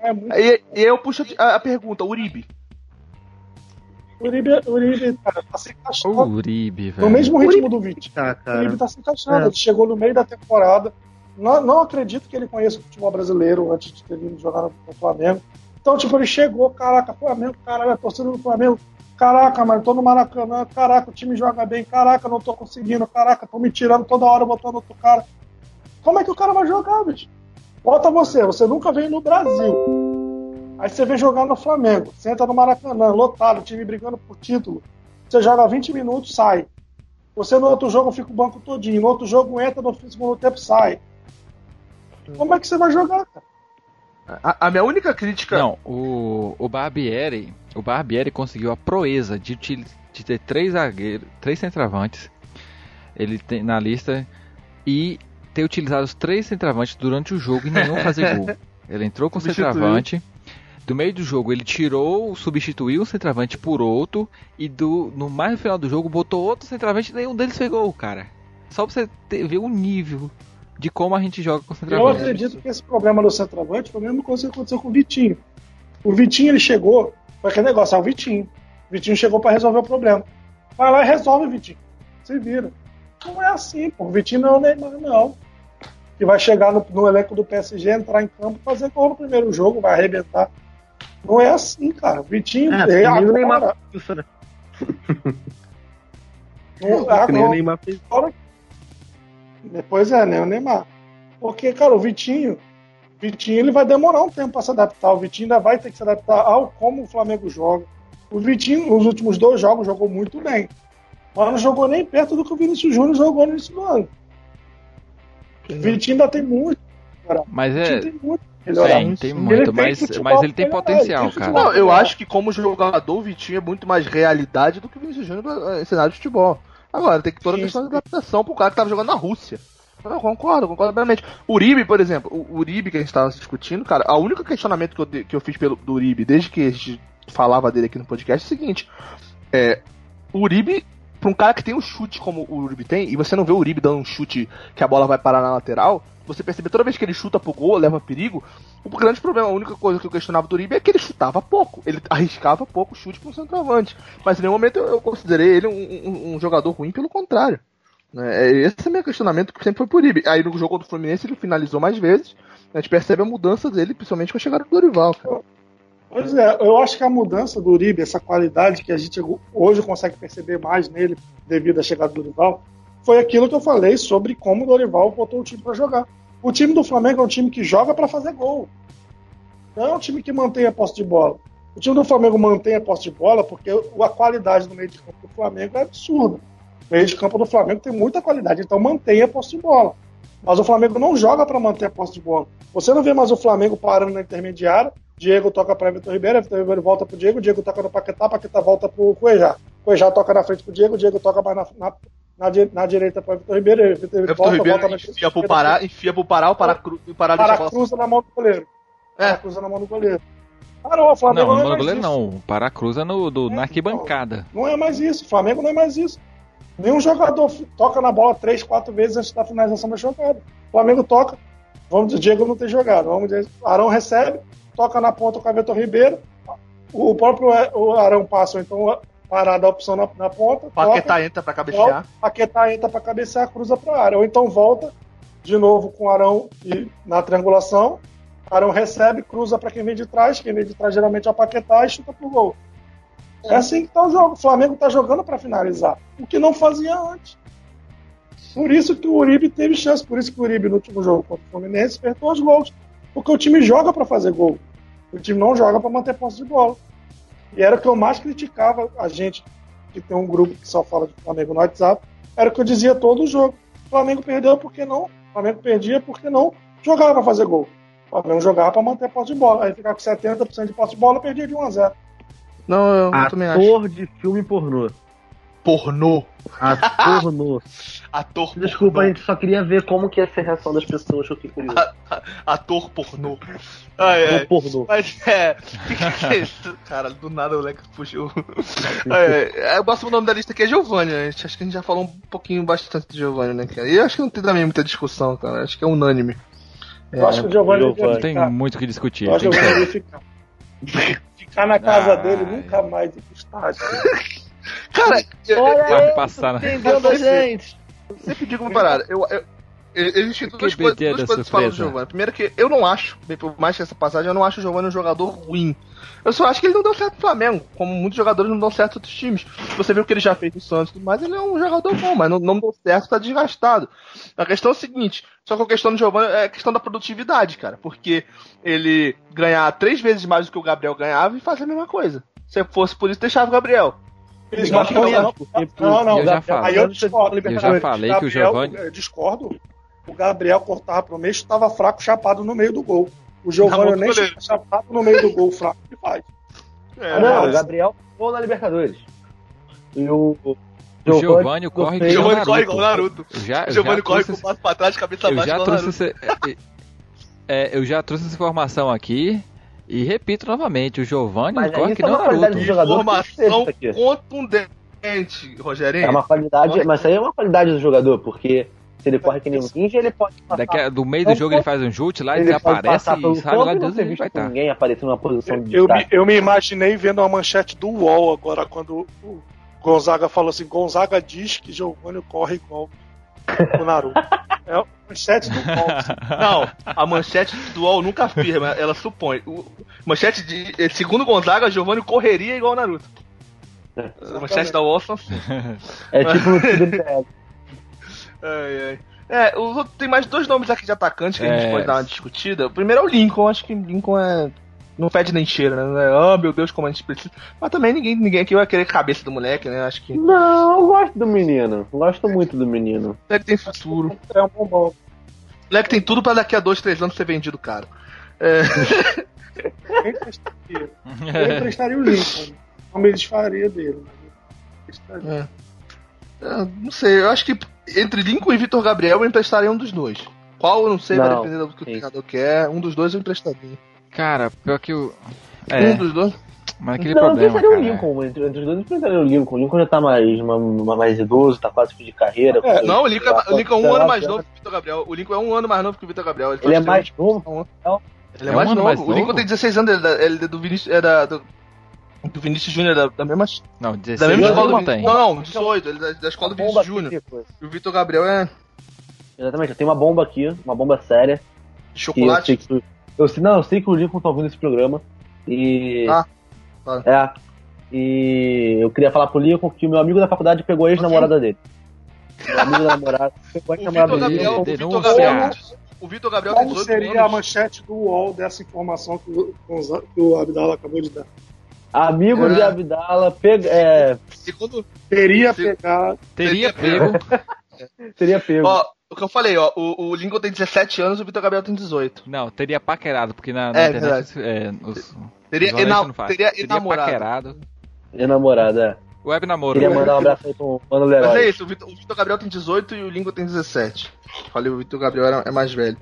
É, e, e aí eu puxo a, a pergunta, Uribe. Uribe, Uribe cara, tá se encaixando. O Uribe, velho. No mesmo ritmo Uribe. do Vite. Ah, o Uribe tá se encaixando. É. Ele chegou no meio da temporada não, não acredito que ele conheça o futebol brasileiro antes de ter vindo jogar no, Flamengo. Então, tipo, ele chegou, caraca, Flamengo, caralho, a torcida do Flamengo, Caraca, mas tô no Maracanã, caraca, o time joga bem, caraca, não tô conseguindo, caraca, tô me tirando toda hora, botando outro cara. Como é que o cara vai jogar, bicho? Bota você, você nunca veio no Brasil. Aí você vem jogar no Flamengo, senta no Maracanã, lotado, time brigando por título. Você joga 20 minutos, sai. Você no outro jogo fica o banco todinho, no outro jogo entra, no segundo tempo sai. Como é que você vai jogar, cara? A, a, minha única crítica. Não, o, o Barbieri. O Barbieri conseguiu a proeza de, de ter três zagueiros, três centravantes. Ele tem na lista e ter utilizado os três centravantes durante o jogo e nenhum fazer gol. [laughs] Ele entrou com o centroavante. Do meio do jogo ele tirou, substituiu o centroavante por outro e do no mais no final do jogo botou outro centroavante e nenhum deles fez gol, cara. Só pra você ter, ver o nível de como a gente joga com o centroavante. Eu acredito que esse problema do centroavante foi a mesma coisa que aconteceu com o Vitinho. O Vitinho ele chegou, foi aquele negócio, é o Vitinho. O Vitinho chegou para resolver o problema. Vai lá e resolve, Vitinho. Se vira. Não é assim, pô. O Vitinho não é o Neymar, não. Que vai chegar no, no elenco do PSG, entrar em campo, fazer gol no primeiro jogo, vai arrebentar. Não é assim, cara. O Vitinho é, é agora. Neymar. Não, agora, Depois é, né? O Neymar. Porque, cara, o Vitinho, Vitinho ele vai demorar um tempo para se adaptar. O Vitinho ainda vai ter que se adaptar ao como o Flamengo joga. O Vitinho, nos últimos dois jogos, jogou muito bem. Mas não jogou nem perto do que o Vinícius Júnior jogou no início do ano. O Vitinho ainda tem muito. Cara. Mas é. Tem muito. Tem, tem muito, mas, mas ele tem potencial, cara. Não, eu acho que como jogador, o Vitinho é muito mais realidade do que o Vinícius Júnior em cenário de futebol. Agora, tem que toda a questão de adaptação pro cara que tava jogando na Rússia. Eu concordo, concordo plenamente. Uribe, por exemplo, o Uribe que a gente tava discutindo, cara, a única questionamento que eu, que eu fiz pelo, do Uribe, desde que a gente falava dele aqui no podcast, é o seguinte: é, o Uribe, pra um cara que tem um chute como o Uribe tem, e você não vê o Uribe dando um chute que a bola vai parar na lateral, você percebe toda vez que ele chuta pro gol, leva perigo. O grande problema, a única coisa que eu questionava do Uribe é que ele chutava pouco. Ele arriscava pouco chute pro centroavante. Mas em nenhum momento eu, considerei ele um, um, um, jogador ruim, pelo contrário. É, esse é o meu questionamento que sempre foi pro Uribe. Aí no jogo do Fluminense ele finalizou mais vezes. A gente percebe a mudança dele, principalmente com a chegada do Dorival. Cara. Pois é, eu acho que a mudança do Uribe, essa qualidade que a gente hoje consegue perceber mais nele devido à chegada do Dorival, foi aquilo que eu falei sobre como o Dorival botou o time para jogar. O time do Flamengo é um time que joga para fazer gol. Não é um time que mantém a posse de bola. O time do Flamengo mantém a posse de bola porque a qualidade do meio de campo do Flamengo é absurda. O meio de campo do Flamengo tem muita qualidade, então mantém a posse de bola. Mas o Flamengo não joga para manter a posse de bola. Você não vê mais o Flamengo parando na intermediária. Diego toca para Vitor Ribeiro, Vitor Ribeiro volta para o Diego, Diego toca no Paquetá, Paquetá volta para o Cuejá. Cuejá toca na frente para o Diego, Diego toca mais na, na, na, na direita para Vitor Ribeiro, Vitor Ribeiro volta, Ribeiro volta enfia pro Pará, enfia pro Pará, o Pará, cru, o Pará, Pará cruza na mão do goleiro. É. Pará cruza na mão do goleiro. Não, o Flamengo não, não é mais goleiro, isso. não. O Pará cruza no, do, é, na arquibancada. Não, não é mais isso. O Flamengo não é mais isso. Nenhum jogador toca na bola três, quatro vezes antes da finalização da jogada. O Flamengo toca. Vamos dizer, Diego não tem jogado. Vamos dizer, Arão recebe, toca na ponta com o Vitor Ribeiro. O próprio o Arão passa, então parada a opção na, na ponta. Paquetá entra para cabecear. Paquetá entra para cabecear, cruza para a área. Ou então volta de novo com o Arão e, na triangulação. Arão recebe, cruza para quem vem de trás. Quem vem de trás geralmente é o Paquetá e chuta pro gol. É assim que tá o jogo. O Flamengo tá jogando para finalizar, o que não fazia antes. Por isso que o Uribe teve chance, por isso que o Uribe no último jogo contra o Fluminense apertou os gols. Porque o time joga para fazer gol. O time não joga para manter posse de bola. E era o que eu mais criticava a gente, que tem um grupo que só fala de Flamengo no WhatsApp, era o que eu dizia todo o jogo. O Flamengo perdeu porque não. O Flamengo perdia porque não jogava para fazer gol. O Flamengo jogava para manter posse de bola. Aí ficava com 70% de posse de bola, perdia de 1 a 0. Não, eu Ator também acho. Ator de filme pornô. Pornô. [laughs] Ator pornô. Ator Desculpa, pornô. a gente só queria ver como que ia ser a reação das pessoas, eu fiquei curioso. Ator pornô. Ai, ai. pornô. Mas é. [laughs] que, que é isso? Cara, do nada o Leque puxou. é, é, o próximo nome da lista aqui é Giovanni. Né? Acho que a gente já falou um pouquinho bastante de Giovanni, né, cara? E acho que não tem também muita discussão, cara. Acho que é unânime. Eu é, acho que o Giovanni, Giovanni. tem muito o que discutir. Eu acho que o Giovanni ficar. [laughs] ficar na casa dele nunca mais ir pro estádio. Cara, Olha vai aí, passar, né? a gente. Eu sempre digo uma parada. Eu, eu, Existem duas, coisas, duas coisas que falam do Giovanni. Primeiro que eu não acho, por mais que essa passagem, eu não acho o Giovanni um jogador ruim. Eu só acho que ele não deu certo no Flamengo, como muitos jogadores não dão certo em outros times. Você vê o que ele já fez no Santos e tudo mais, ele é um jogador bom, mas não, não deu certo, tá desgastado. A questão é o seguinte, só que a questão do Giovanni é a questão da produtividade, cara, porque ele ganhar três vezes mais do que o Gabriel ganhava e fazer a mesma coisa. Se fosse por isso, deixava o Gabriel. Eles não, não, não, não, eu já falei, eu discordo. Eu já falei que o Giovanni. Eu discordo. O Gabriel cortava pro meio, estava fraco, chapado no meio do gol. O Giovanni nem chapado no meio do gol, fraco que faz. É, não, o Gabriel ficou na Libertadores. E o. O Giovanni corre igual o Giovanni corre igual o Naruto. Já, o Giovanni corre com o passo pra trás, cabeça eu baixa já igual trouxe Naruto. esse, é, eu já trouxe essa informação aqui e repito novamente, o Giovanni Mas corre que é nem o uma Naruto. do jogador. Informação contundente, Rogerinho. É uma qualidade, mas isso aí é uma qualidade do jogador, porque se ele corre que nem um ninja, ele pode passar. Daqui a, do meio do jogo ele faz um chute lá ele pelo e sabe lá não Deus ele vai estar. ninguém aparecer numa posição de Eu me, destaque. eu me imaginei vendo uma manchete do UOL agora, quando o Gonzaga falou assim: Gonzaga diz que Giovanni corre igual o Naruto. É a manchete do [laughs] UOL. Não, a manchete do UOL nunca afirma, ela supõe. O, manchete de. eh, Segundo Gonzaga, Giovanni correria igual o Naruto. A manchete da UOL são assim. É tipo MPL. Ai, ai. É, os outros, tem mais dois nomes aqui de atacante que a gente É. pode dar uma discutida. O primeiro é o Lincoln, acho que Lincoln é. Não fede nem cheira, né? É, Ah, meu Deus, como a gente precisa. Mas também ninguém, ninguém aqui vai querer cabeça do moleque, né? Acho que Não, eu gosto do menino. Gosto muito do menino. o moleque tem futuro. É um bombom. O moleque tem tudo pra daqui a dois, três anos ser vendido caro. É, Quem prestaria? Eu emprestaria o Lincoln. Não me desfaria dele. eu emprestaria. é, não sei, eu acho que entre Lincoln e Vitor Gabriel eu emprestaria um dos dois. Qual eu não sei, vai Não, depender do que o treinador quer. Um dos dois eu emprestaria. Cara, pior que o. Um É, dos dois. mas aquele não, problema, o. Lincoln. Entre, entre os dois, eu pensaria o Lincoln. O Lincoln já tá mais, uma, uma mais idoso, tá quase fim de carreira. É, Não, o Lincoln, é, o Lincoln é um ano mais novo que o Vitor Gabriel. O Lincoln é um ano mais novo que o Vitor Gabriel. Ele é faz mais 30. novo? Ele é, É mais, um novo. mais O Lincoln novo? tem 16 anos, ele é da- ele é do Vinícius. É da, do, do Vinícius Júnior, da, da mesma, Não, da 16 mesma eu escola do não Vinícius. tem. Não, não, 18, ele é da, da escola do Vinícius aqui, Júnior. E o Vitor Gabriel é Exatamente, eu tenho uma bomba aqui, uma bomba séria. que chocolate. que eu sei, não, eu sei que o Lincoln tá ouvindo esse programa. E. Ah, tá. É. E eu queria falar pro Lincoln que o meu amigo da faculdade pegou a ex-namorada dele. Meu amigo da namorada pegou a [laughs] O Vitor ex-namorada Gabriel, dele. o Vitor. Gabriel, o Vitor Gabriel Como 18 seria a manchete do UOL dessa informação que o, que o Abdala acabou de dar? Amigo É. de Abdala pega, é, Segundo, Teria Se- pegado. Teria Teria pego. seria [laughs] pego. ó, o que eu falei, ó, o, o Lincoln tem 17 anos e o Vitor Gabriel tem 18. Não, teria paquerado, porque na, na É, internet é, os, Teria, os ena, não fazem. teria enamorado. paquerado. Ex-namorada, é. Web namoro. Queria né? mandar um abraço aí pro Mano Mas é Leroy. isso, o Vitor, o Vitor Gabriel tem 18 e o Lincoln tem 17. Falei, o Vitor Gabriel era- é mais velho.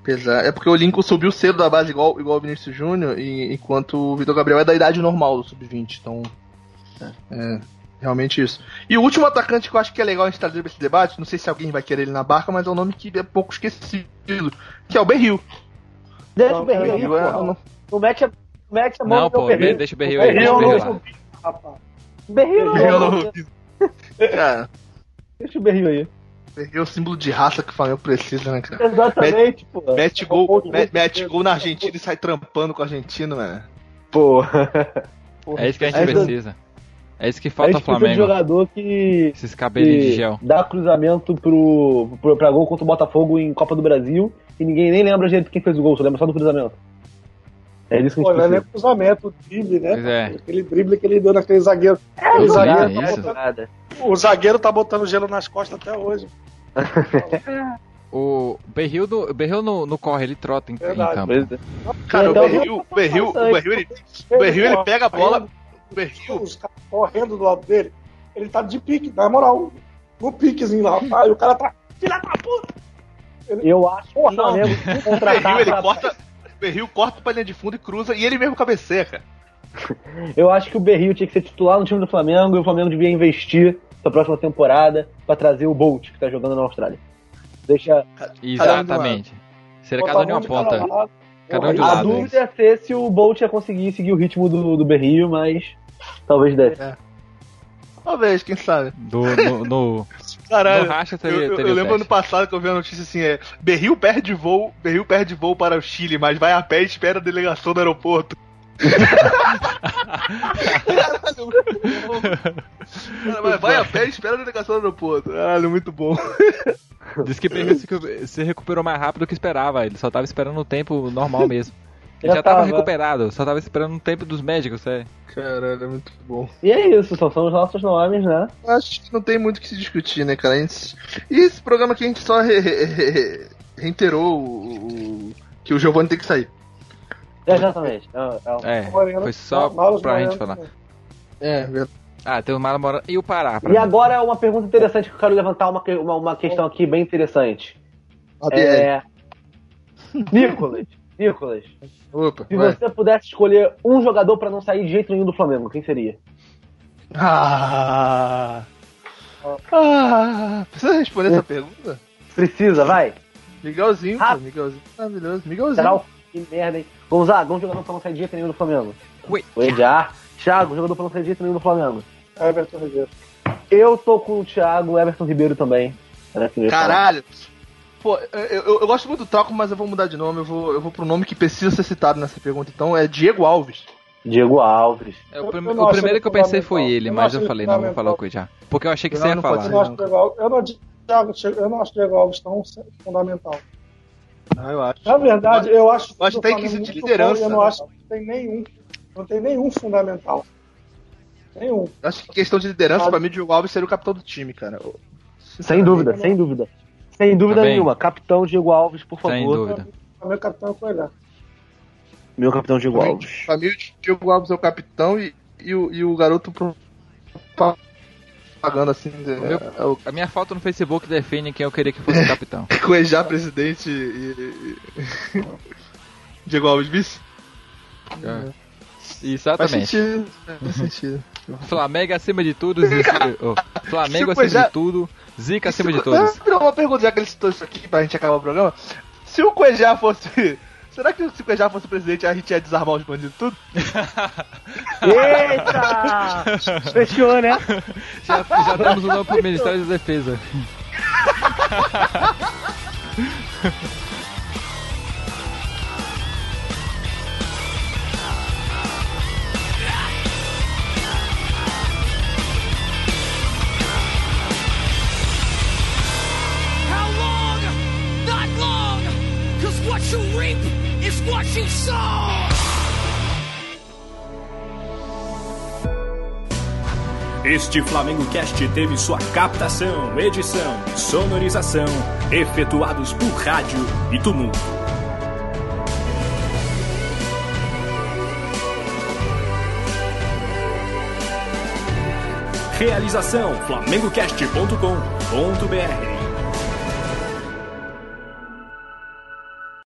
Apesar, é porque o Lincoln subiu cedo da base igual, igual o Vinícius Júnior, e, enquanto o Vitor Gabriel é da idade normal do sub-20. Então, é, realmente isso. E o último atacante que eu acho que é legal a gente trazer pra esse debate, não sei se alguém vai querer ele na barca, mas é um nome que é pouco esquecido, que é o Berril. Deixa o Não, Berril aí, Berril é- pô. Não mete a, não mete a mão Não, pô, Berril. deixa o Berril aí. Berril Deixa o não Berril. Berril Berril não. não- Cara, Deixa o Berril aí. Berril é o símbolo de raça que o Flamengo precisa, né, cara? Exatamente, pô. Mete gol, me- mete gol na Argentina e sai trampando com o argentino, mano. Pô. É isso que a gente É isso- precisa. É isso que A falta gente ao precisa de Flamengo. jogador que, Esses cabelinhos de gel. dá cruzamento pro, pro, pra gol contra o Botafogo em Copa do Brasil e ninguém nem lembra direito quem fez o gol, só lembra só do cruzamento. É isso que a Pô, gente não é nem precisa. cruzamento, o drible, né? Pois é. Aquele drible que ele deu naquele zagueiro. Aquele é, zagueiro tá isso. botando- Nada. o zagueiro tá botando gelo nas costas até hoje. [laughs] O Berril, do, o Berril no, no corre, ele trota em, em Verdade. campo. Pois é. Cara, o Então, Berril, o Berril, o Berril, ele, o Berril, ele pega a bola. O Berril, Os caras correndo do lado dele. Ele tá de pique, na moral. No piquezinho lá. Aí o cara tá. Filha da puta! Eu acho que o Não. Flamengo o Berril, contratar ele pra- corta. O Berril corta pra linha de fundo e cruza e ele mesmo cabeceia, cara. [laughs] Eu acho que o Berril tinha que ser titular no time do Flamengo e o Flamengo devia investir pra próxima temporada pra trazer o Bolt, que tá jogando na Austrália. Deixa. Exatamente. Seria cada um de uma ponta. lado. Cada um de um Aí, A lado. dúvida é ser se o Bolt ia conseguir seguir o ritmo do, do Berril, mas talvez desse. Talvez, quem sabe. Do, no, no, [laughs] Caralho. no racha Eu, teria, eu- teria eu o lembro ano passado que eu vi a notícia assim, é Berril perde voo, Berril perde voo para o Chile, mas vai a pé e espera a delegação do aeroporto. [laughs] Caralho, vai a pé e espera a delegação do aeroporto. Caralho, muito bom. Diz que se recuperou mais rápido do que esperava. Ele só tava esperando o tempo normal mesmo. [laughs] Ele já, já tava, tava, recuperado, só tava esperando o tempo dos médicos, é. Caralho, é muito bom. E é isso, só são os nossos nomes, né? Acho que não tem muito o que se discutir, né, cara? Gente... E esse programa aqui a gente só re re reiterou o... que o Giovanni tem que sair. Exatamente. É, é, foi só pra pra gente falar. É, verdade. Ah, tem o Mala Morano e o Pará. E mim. agora uma pergunta interessante que eu quero levantar uma, uma, uma questão aqui bem interessante. É... Nicolas, Nicolas. Opa, se vai. você pudesse escolher um jogador para não sair de jeito nenhum do Flamengo, quem seria? Ah. Ah. Precisa responder essa pergunta? Precisa, vai. Miguelzinho, ah. pô, Miguelzinho maravilhoso. Miguelzinho. Será o que merda, hein? Lá, algum jogador pra não sair de jeito nenhum do Flamengo. Ui. O Ediar. Thiago, jogador pra não sair de jeito nenhum do Flamengo. Everton Ribeiro. Eu tô com o Thiago, Everton Ribeiro também. Caralho! Pô, eu, eu, eu, gosto muito do Troco, mas eu vou mudar de nome. Eu vou, eu vou pro nome que precisa ser citado nessa pergunta. Então é Diego Alves. Diego Alves. É, o, prim o primeiro que eu pensei foi ele, eu mas eu falei, não, vou falar com ele já. Porque eu achei que não, você ia falar. Eu não, acho Diego, eu, não, eu não acho Diego Alves tão fundamental. Não, eu acho. Na verdade, eu acho, eu acho que tem que ser de liderança. eu não acho que tem nenhum. Não tem nenhum fundamental. Nenhum. Acho que questão de liderança, pra mim, o Diego Alves seria o capitão do time, cara. Sem dúvida, sem dúvida. Sem dúvida tá nenhuma. Capitão Diego Alves, por favor. Sem dúvida. Meu capitão é Coelho. Meu capitão Diego pra Alves. Pra mim, o Diego Alves é o capitão e, e, o, e o garoto pagando assim. Meu, é o... A minha foto no Facebook define quem eu queria que fosse o capitão. [laughs] Coejar presidente e. Diego Alves vice? É. Exatamente. Faz sentido. Faz sentido. Flamengo acima de tudo. Oh, [laughs] Flamengo acima já... de tudo, Zica acima de todos. Uma pergunta, já que ele citou isso aqui pra gente acabar o programa. Se o Cuejá fosse. [laughs] Será que se o Cuejá fosse presidente, a gente ia desarmar os bandidos tudo? [laughs] Eita! Fechou, né? [laughs] Já, já temos o nome pro Ministério da Defesa. You reap is what you sow. Este Flamengo Cast teve sua captação, edição sonorização efetuados por rádio e tumulto. Realização flamengocast.com.br